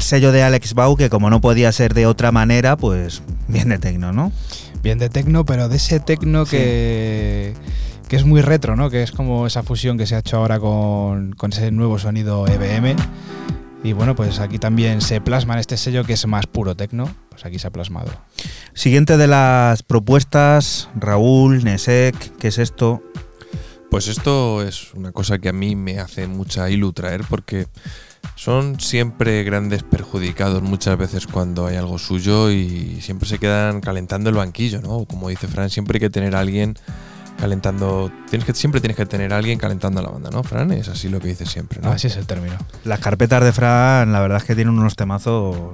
sello de Alex Bau, que como no podía ser de otra manera, pues bien de tecno, ¿no? Bien de tecno, pero de ese tecno que, que es muy retro, ¿no? Que es como esa fusión que se ha hecho ahora con, con ese nuevo sonido EBM. Y bueno, pues aquí también se plasma en este sello que es más puro tecno. Pues aquí se ha plasmado. Siguiente de las propuestas, Raúl, Nesek, ¿qué es esto? Pues esto es una cosa que a mí me hace mucha ilu traer porque son siempre grandes perjudicados muchas veces cuando hay algo suyo y siempre se quedan calentando el banquillo, ¿no? Como dice Fran, siempre hay que tener alguien calentando. Tienes que, siempre tienes que tener alguien calentando la banda, ¿no, Fran? Es así lo que dice siempre, ¿no? Así es el término. Las carpetas de Fran, la verdad es que tienen unos temazos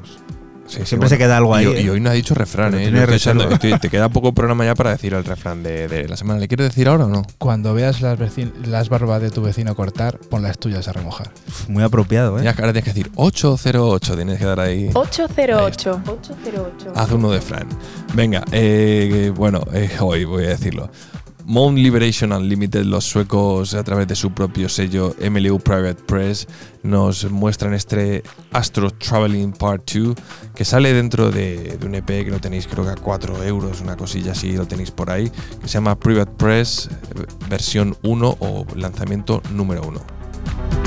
Sí, Siempre bueno. se queda algo ahí. Y, ¿eh? y hoy no ha dicho refrán, ¿eh? estoy echando- estoy- te queda poco programa ya para decir el refrán de, de la semana. ¿Le quieres decir ahora o no? Cuando veas las, las barbas de tu vecino cortar, pon las tuyas a remojar. Muy apropiado, ¿eh? Ya ahora tienes que decir 808, tienes que dar ahí. 808. 808. Haz uno de Fran. Venga, eh, bueno, eh, hoy voy a decirlo. Mount Liberation Unlimited, los suecos a través de su propio sello MLU Private Press, nos muestran este Astro Traveling Part 2 que sale dentro de, un EP que lo tenéis creo que a 4 euros, una cosilla así, lo tenéis por ahí, que se llama Private Press eh, versión 1 o lanzamiento número 1.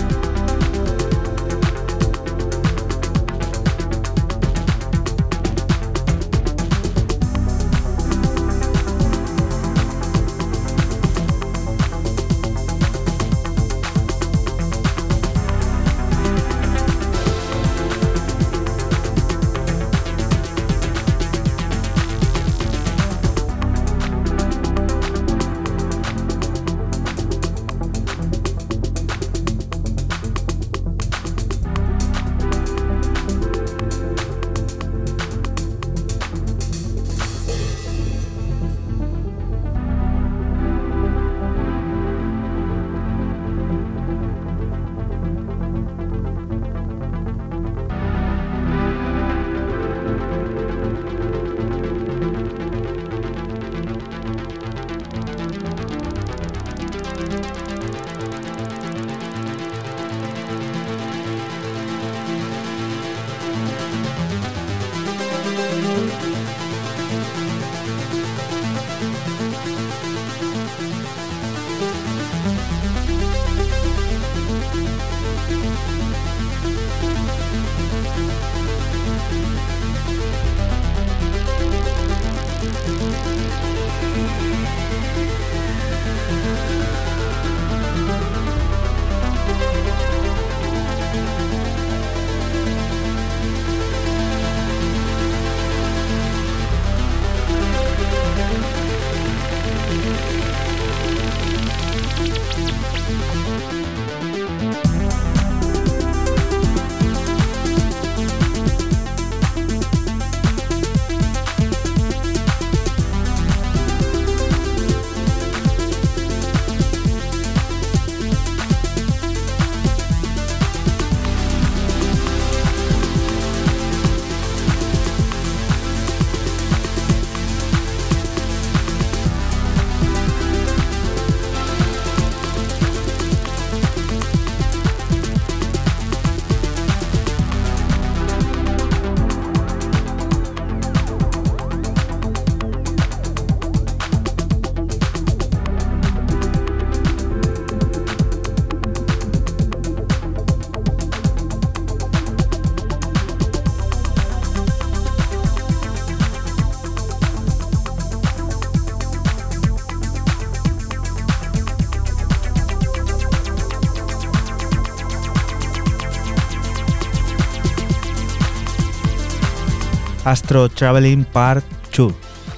Astro Traveling Part 2.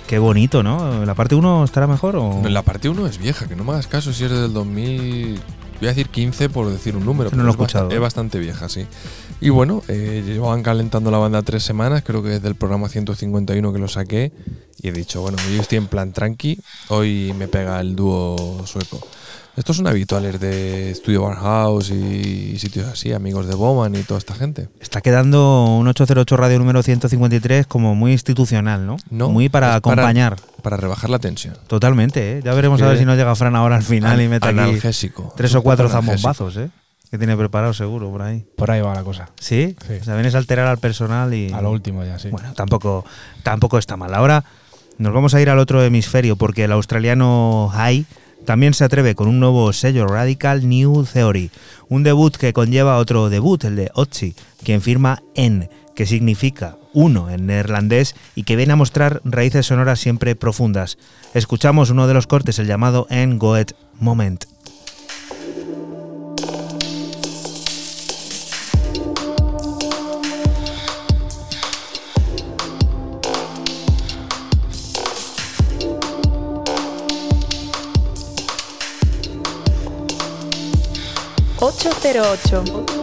Qué bonito, ¿no? ¿La parte 1 estará mejor o...? La parte 1 es vieja, que no me hagas caso si es del 2000. Voy a decir 15 por decir un número. No lo he pero es escuchado. bastante- Es bastante vieja, sí. Y bueno, eh, llevaban calentando la banda tres semanas, creo que desde el programa 151 que lo saqué. Y he dicho, bueno, yo estoy en plan tranqui, hoy me pega el dúo sueco. Estos son habituales de Studio Barhouse y sitios así, amigos de Bowman y toda esta gente. Está quedando un 808 radio número 153 como muy institucional, ¿no? No, muy para acompañar. Para rebajar la tensión. Totalmente, ¿eh? Ya veremos a ver si no llega Fran ahora al final y mete aquí tres o cuatro zambombazos, ¿eh? Que tiene preparado seguro por ahí. Por ahí va la cosa. ¿Sí? Sí. O sea, vienes a alterar al personal y... A lo último ya, sí. Bueno, tampoco, tampoco está mal. Ahora nos vamos a ir al otro hemisferio porque el australiano High también se atreve con un nuevo sello Radical New Theory, un debut que conlleva otro debut, el de Otzi, quien firma En, que significa uno en neerlandés y que viene a mostrar raíces sonoras siempre profundas. Escuchamos uno de los cortes, el llamado En Goet Moment. 808.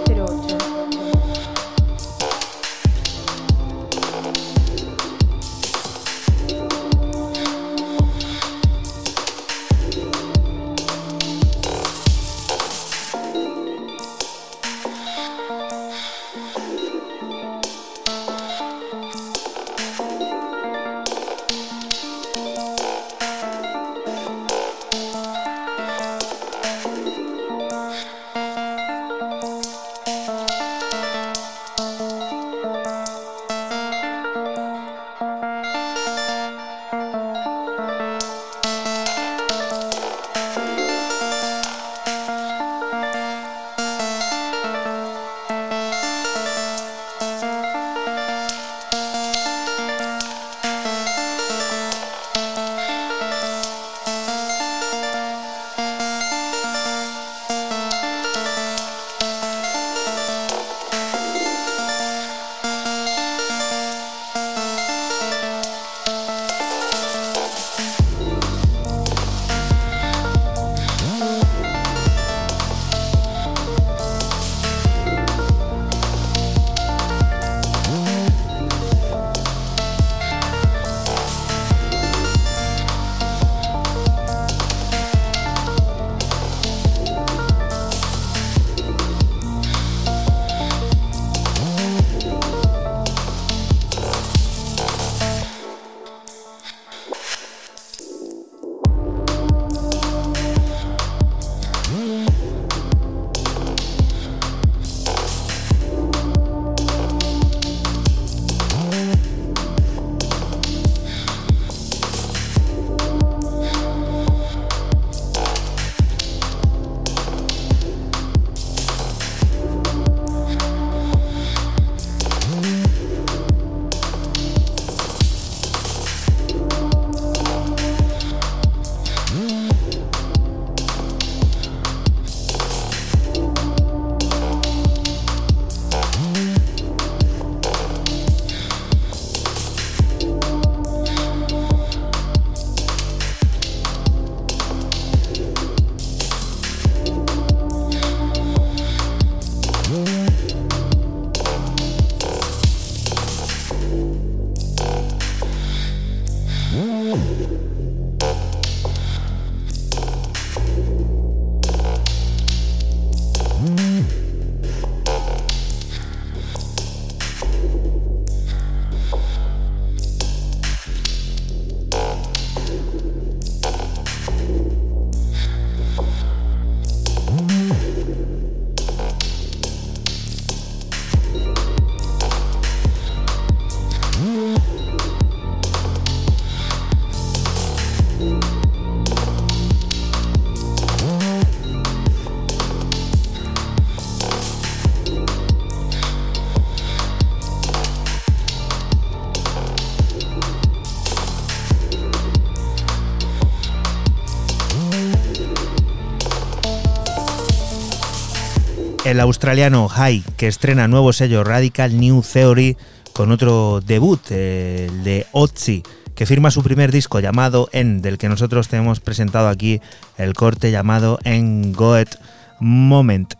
El australiano High, que estrena nuevo sello Radical New Theory con otro debut, el de Otzi, que firma su primer disco llamado En, del que nosotros te hemos presentado aquí el corte llamado En Goet Moment.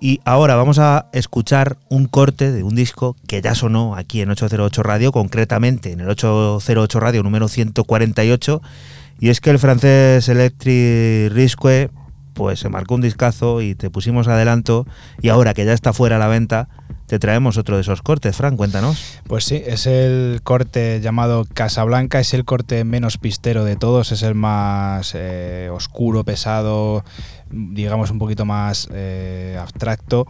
Y ahora vamos a escuchar un corte de un disco que ya sonó aquí en 808 Radio, concretamente en el 808 Radio número 148. Y es que el francés Electric Risque pues se marcó un discazo y te pusimos adelanto. Y ahora que ya está fuera a la venta, te traemos otro de esos cortes. Fran, cuéntanos. Pues sí, es el corte llamado Casablanca, es el corte menos pistero de todos, es el más eh, oscuro, pesado, digamos un poquito más eh, abstracto.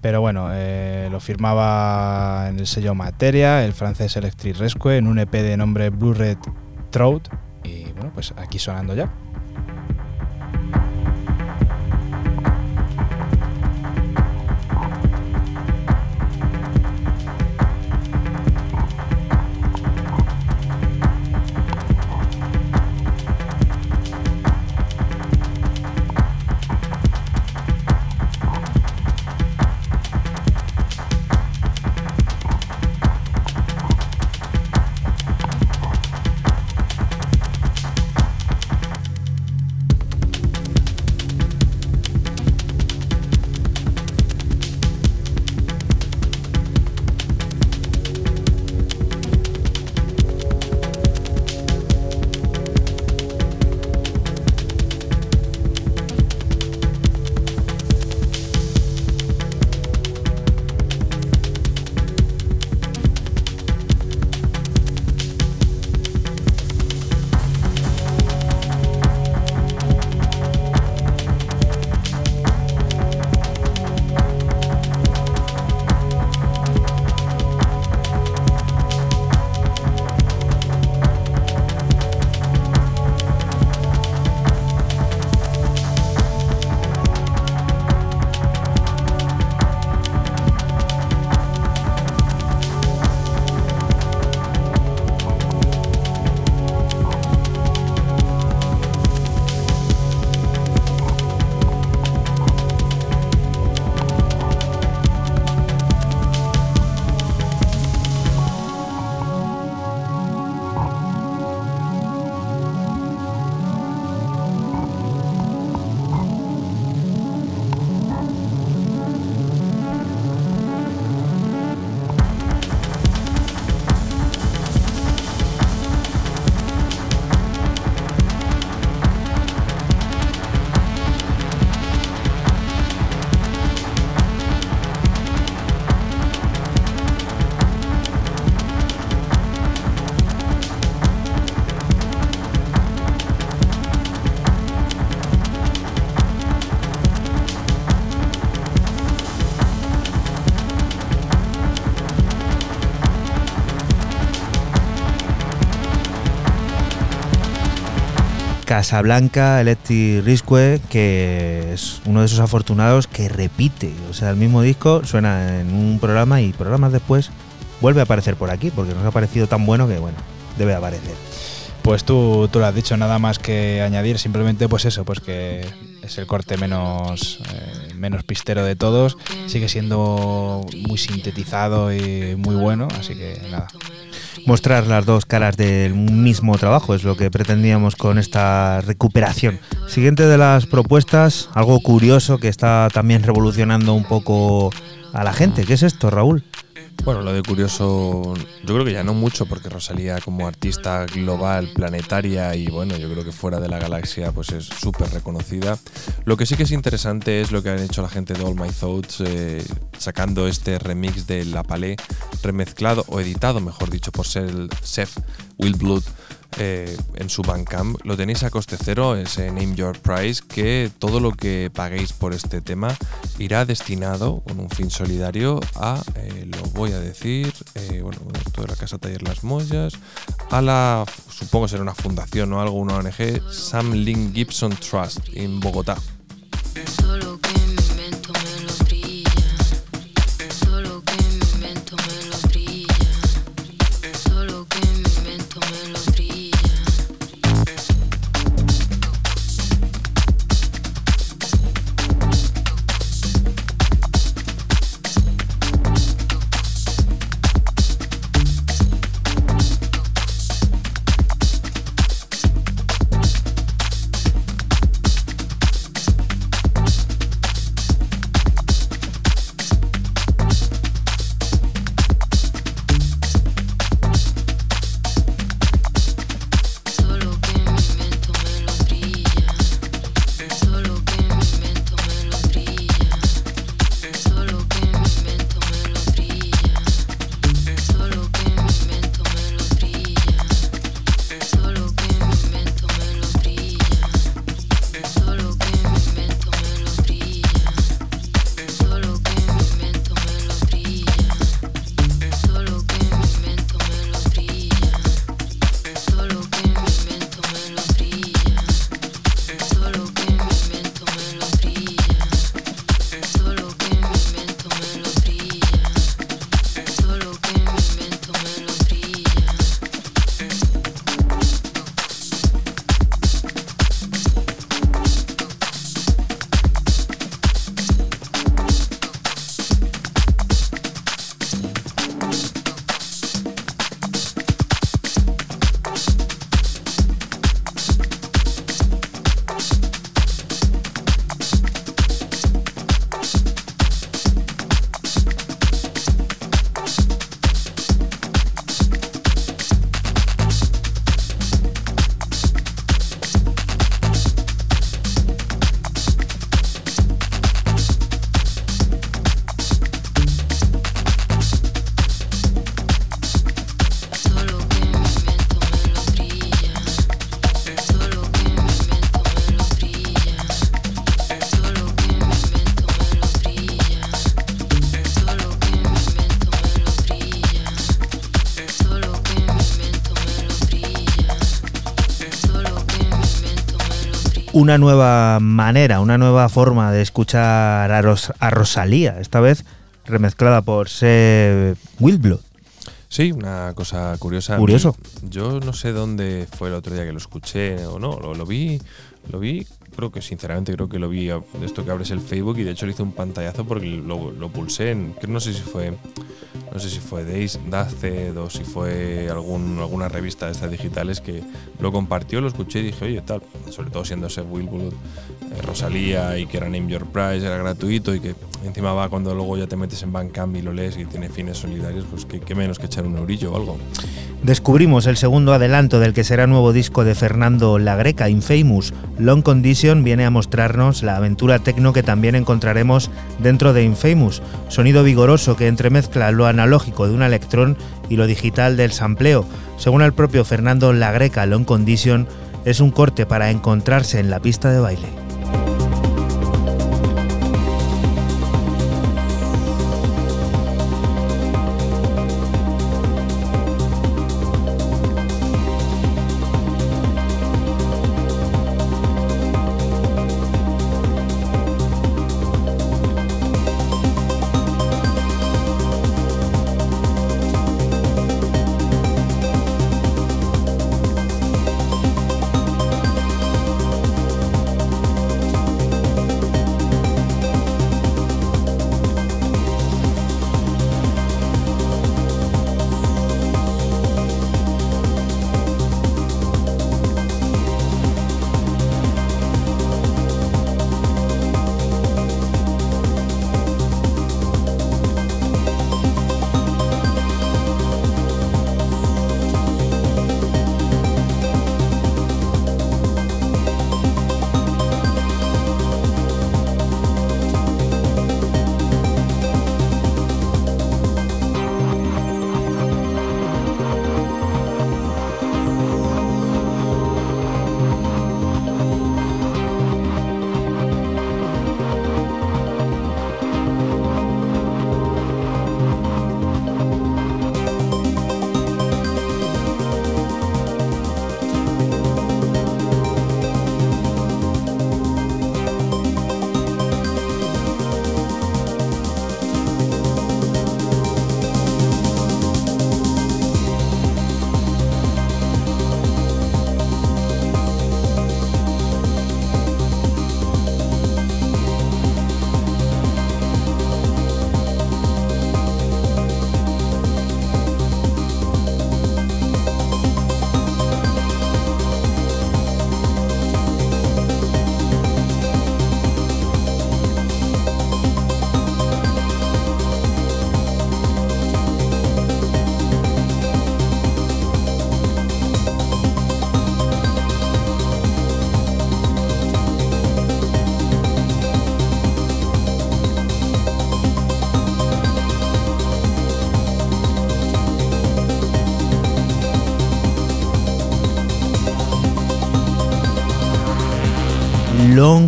Pero bueno, eh, lo firmaba en el sello Materia, el francés Electric Rescue, en un EP de nombre Blue Red Throat. Y bueno, pues aquí sonando ya. Casablanca, Electric Risque, que es uno de esos afortunados que repite. O sea, el mismo disco suena en un programa y programas después vuelve a aparecer por aquí, porque nos ha parecido tan bueno que, bueno, debe aparecer. Pues tú, tú lo has dicho, nada más que añadir, simplemente pues eso, pues que es el corte menos, eh, menos pistero de todos, sigue siendo muy sintetizado y muy bueno, así que nada, mostrar las dos caras del mismo trabajo, es lo que pretendíamos con esta recuperación. Siguiente de las propuestas, algo curioso que está también revolucionando un poco a la gente. ¿Qué es esto, Raúl? Bueno, lo de curioso, yo creo que ya no mucho, porque Rosalía como artista global, planetaria y bueno, yo creo que fuera de la galaxia pues es súper reconocida. Lo que sí que es interesante es lo que han hecho la gente de All My Thoughts, eh, sacando este remix de La Palais, remezclado o editado, mejor dicho, por Seth Will Blood eh, en su Bandcamp. Lo tenéis a coste cero, ese Name Your Price, que todo lo que paguéis por este tema irá destinado con un fin solidario a, eh, lo voy a decir, eh, bueno, toda la Casa Taller Las Mollas, a la, supongo será una fundación o algo, una ONG, Sam Lynn Gibson Trust en Bogotá. Una nueva manera, una nueva forma de escuchar a, Ros- a Rosalía, esta vez remezclada por Seb Wilblood. Sí, una cosa curiosa. Curioso. Yo no sé dónde fue el otro día que lo escuché o no, lo, lo vi, lo vi, creo que sinceramente creo que lo vi de esto que abres el Facebook y de hecho le hice un pantallazo porque lo, lo pulsé en, no sé si fue, no sé si fue Days, Dazed o si fue algún, alguna revista de estas digitales que lo compartió, lo escuché y dije, oye, tal, sobre todo siendo Seb Wilbur, eh, Rosalía y que era Name Your Price, era gratuito y que encima va cuando luego ya te metes en Bandcamp y lo lees y tiene fines solidarios, pues que, que menos que echar un eurillo o algo. Descubrimos el segundo adelanto del que será nuevo disco de Fernando La Greca, Infamous. Long Condition viene a mostrarnos la aventura tecno que también encontraremos dentro de Infamous. Sonido vigoroso que entremezcla lo analógico de un electrón y lo digital del sampleo. Según el propio Fernando La Greca, Long Condition es un corte para encontrarse en la pista de baile.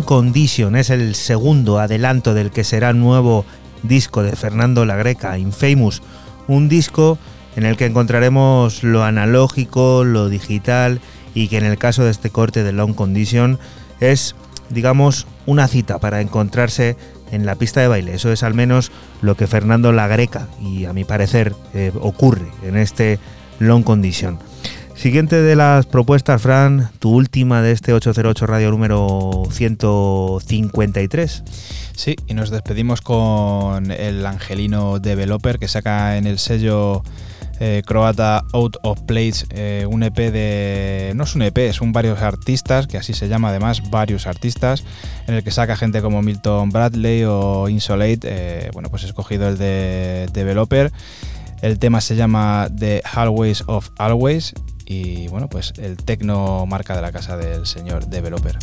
Condition es el segundo adelanto del que será nuevo disco de Fernando La Greca, Infamous, un disco en el que encontraremos lo analógico, lo digital y que en el caso de este corte de Long Condition es, digamos, una cita para encontrarse en la pista de baile. Eso es al menos lo que Fernando La Greca y a mi parecer eh, ocurre en este Long Condition. Siguiente de las propuestas, Fran, tu última de este 808 radio número 153. Sí, y nos despedimos con el angelino developer que saca en el sello eh, croata Out of Place eh, un EP de... no es un EP, son varios artistas, que así se llama además, varios artistas, en el que saca gente como Milton Bradley o Insolate, eh, bueno, pues he escogido el de developer. El tema se llama The Hallways of Always y bueno, pues el tecno marca de la casa del señor developer.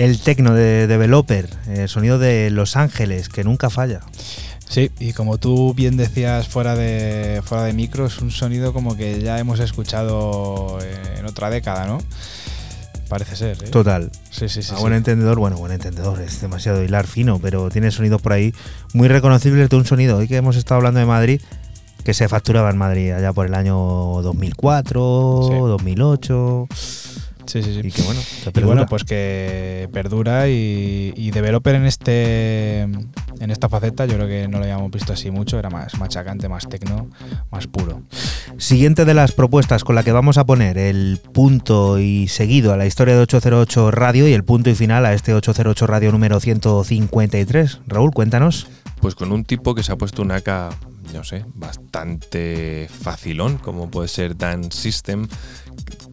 El tecno de Developer, el sonido de Los Ángeles, que nunca falla. Sí, y como tú bien decías fuera de, fuera de micro, es un sonido como que ya hemos escuchado en otra década, ¿no? Parece ser. ¿eh? Total. Sí, sí, sí. A sí. buen entendedor, bueno, buen entendedor, es demasiado hilar fino, pero tiene sonidos por ahí muy reconocibles de un sonido. Hoy que hemos estado hablando de Madrid, que se facturaba en Madrid allá por el año 2004, Sí. 2008. Sí, sí, sí. Y que bueno, que Y bueno, pues que perdura y, y developer en este en esta faceta yo creo que no lo habíamos visto así mucho, era más machacante, más tecno, más puro. Siguiente de las propuestas con la que vamos a poner el punto y seguido a la historia de 808 Radio y el punto y final a este 808 Radio número 153. Raúl, cuéntanos. Pues con un tipo que se ha puesto un AK, no sé, bastante facilón, como puede ser Dan System.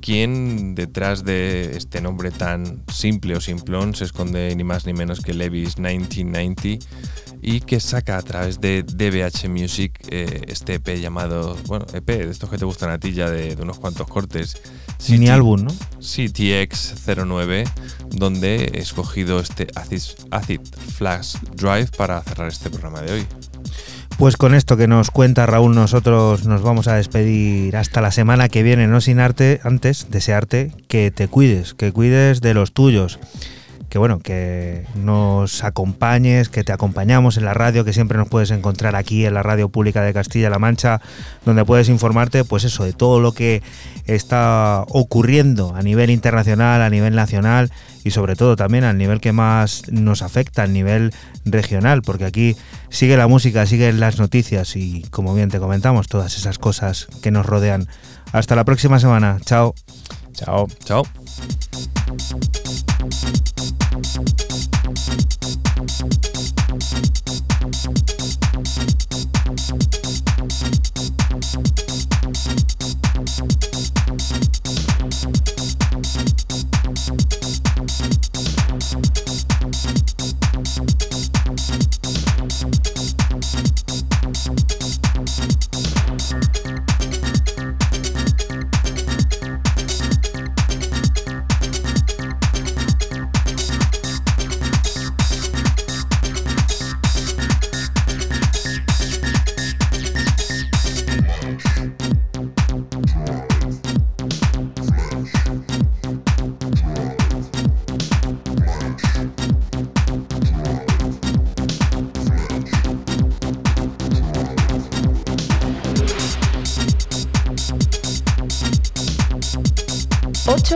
¿Quién detrás de este nombre tan simple o simplón se esconde ni más ni menos que Levis 1990 y que saca a través de DBH Music eh, este EP llamado, bueno, EP, de estos que te gustan a ti ya de, de unos cuantos cortes. Mini álbum, ¿no? CTX09, donde he escogido este Acid, Acid Flash Drive para cerrar este programa de hoy. Pues con esto que nos cuenta Raúl, nosotros nos vamos a despedir hasta la semana que viene, no sin arte, antes desearte que te cuides, que cuides de los tuyos. Que bueno, que nos acompañes, que te acompañamos en la radio, que siempre nos puedes encontrar aquí en la radio pública de Castilla-La Mancha, donde puedes informarte, pues eso, de todo lo que está ocurriendo a nivel internacional, a nivel nacional y sobre todo también al nivel que más nos afecta, al nivel regional, porque aquí sigue la música, siguen las noticias y como bien te comentamos, todas esas cosas que nos rodean. Hasta la próxima semana, chao. Chao. Chao.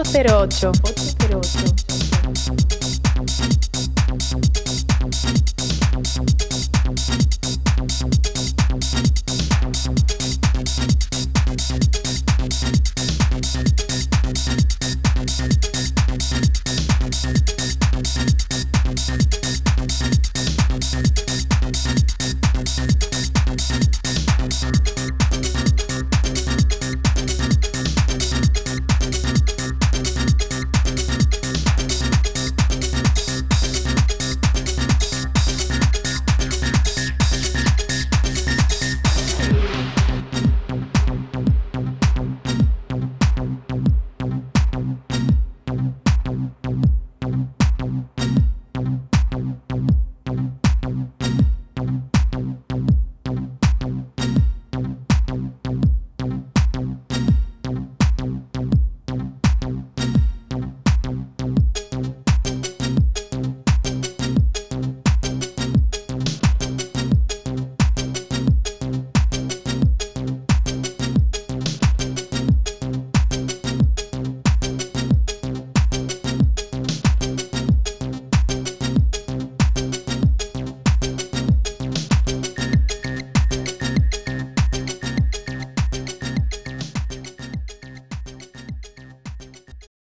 808. 808.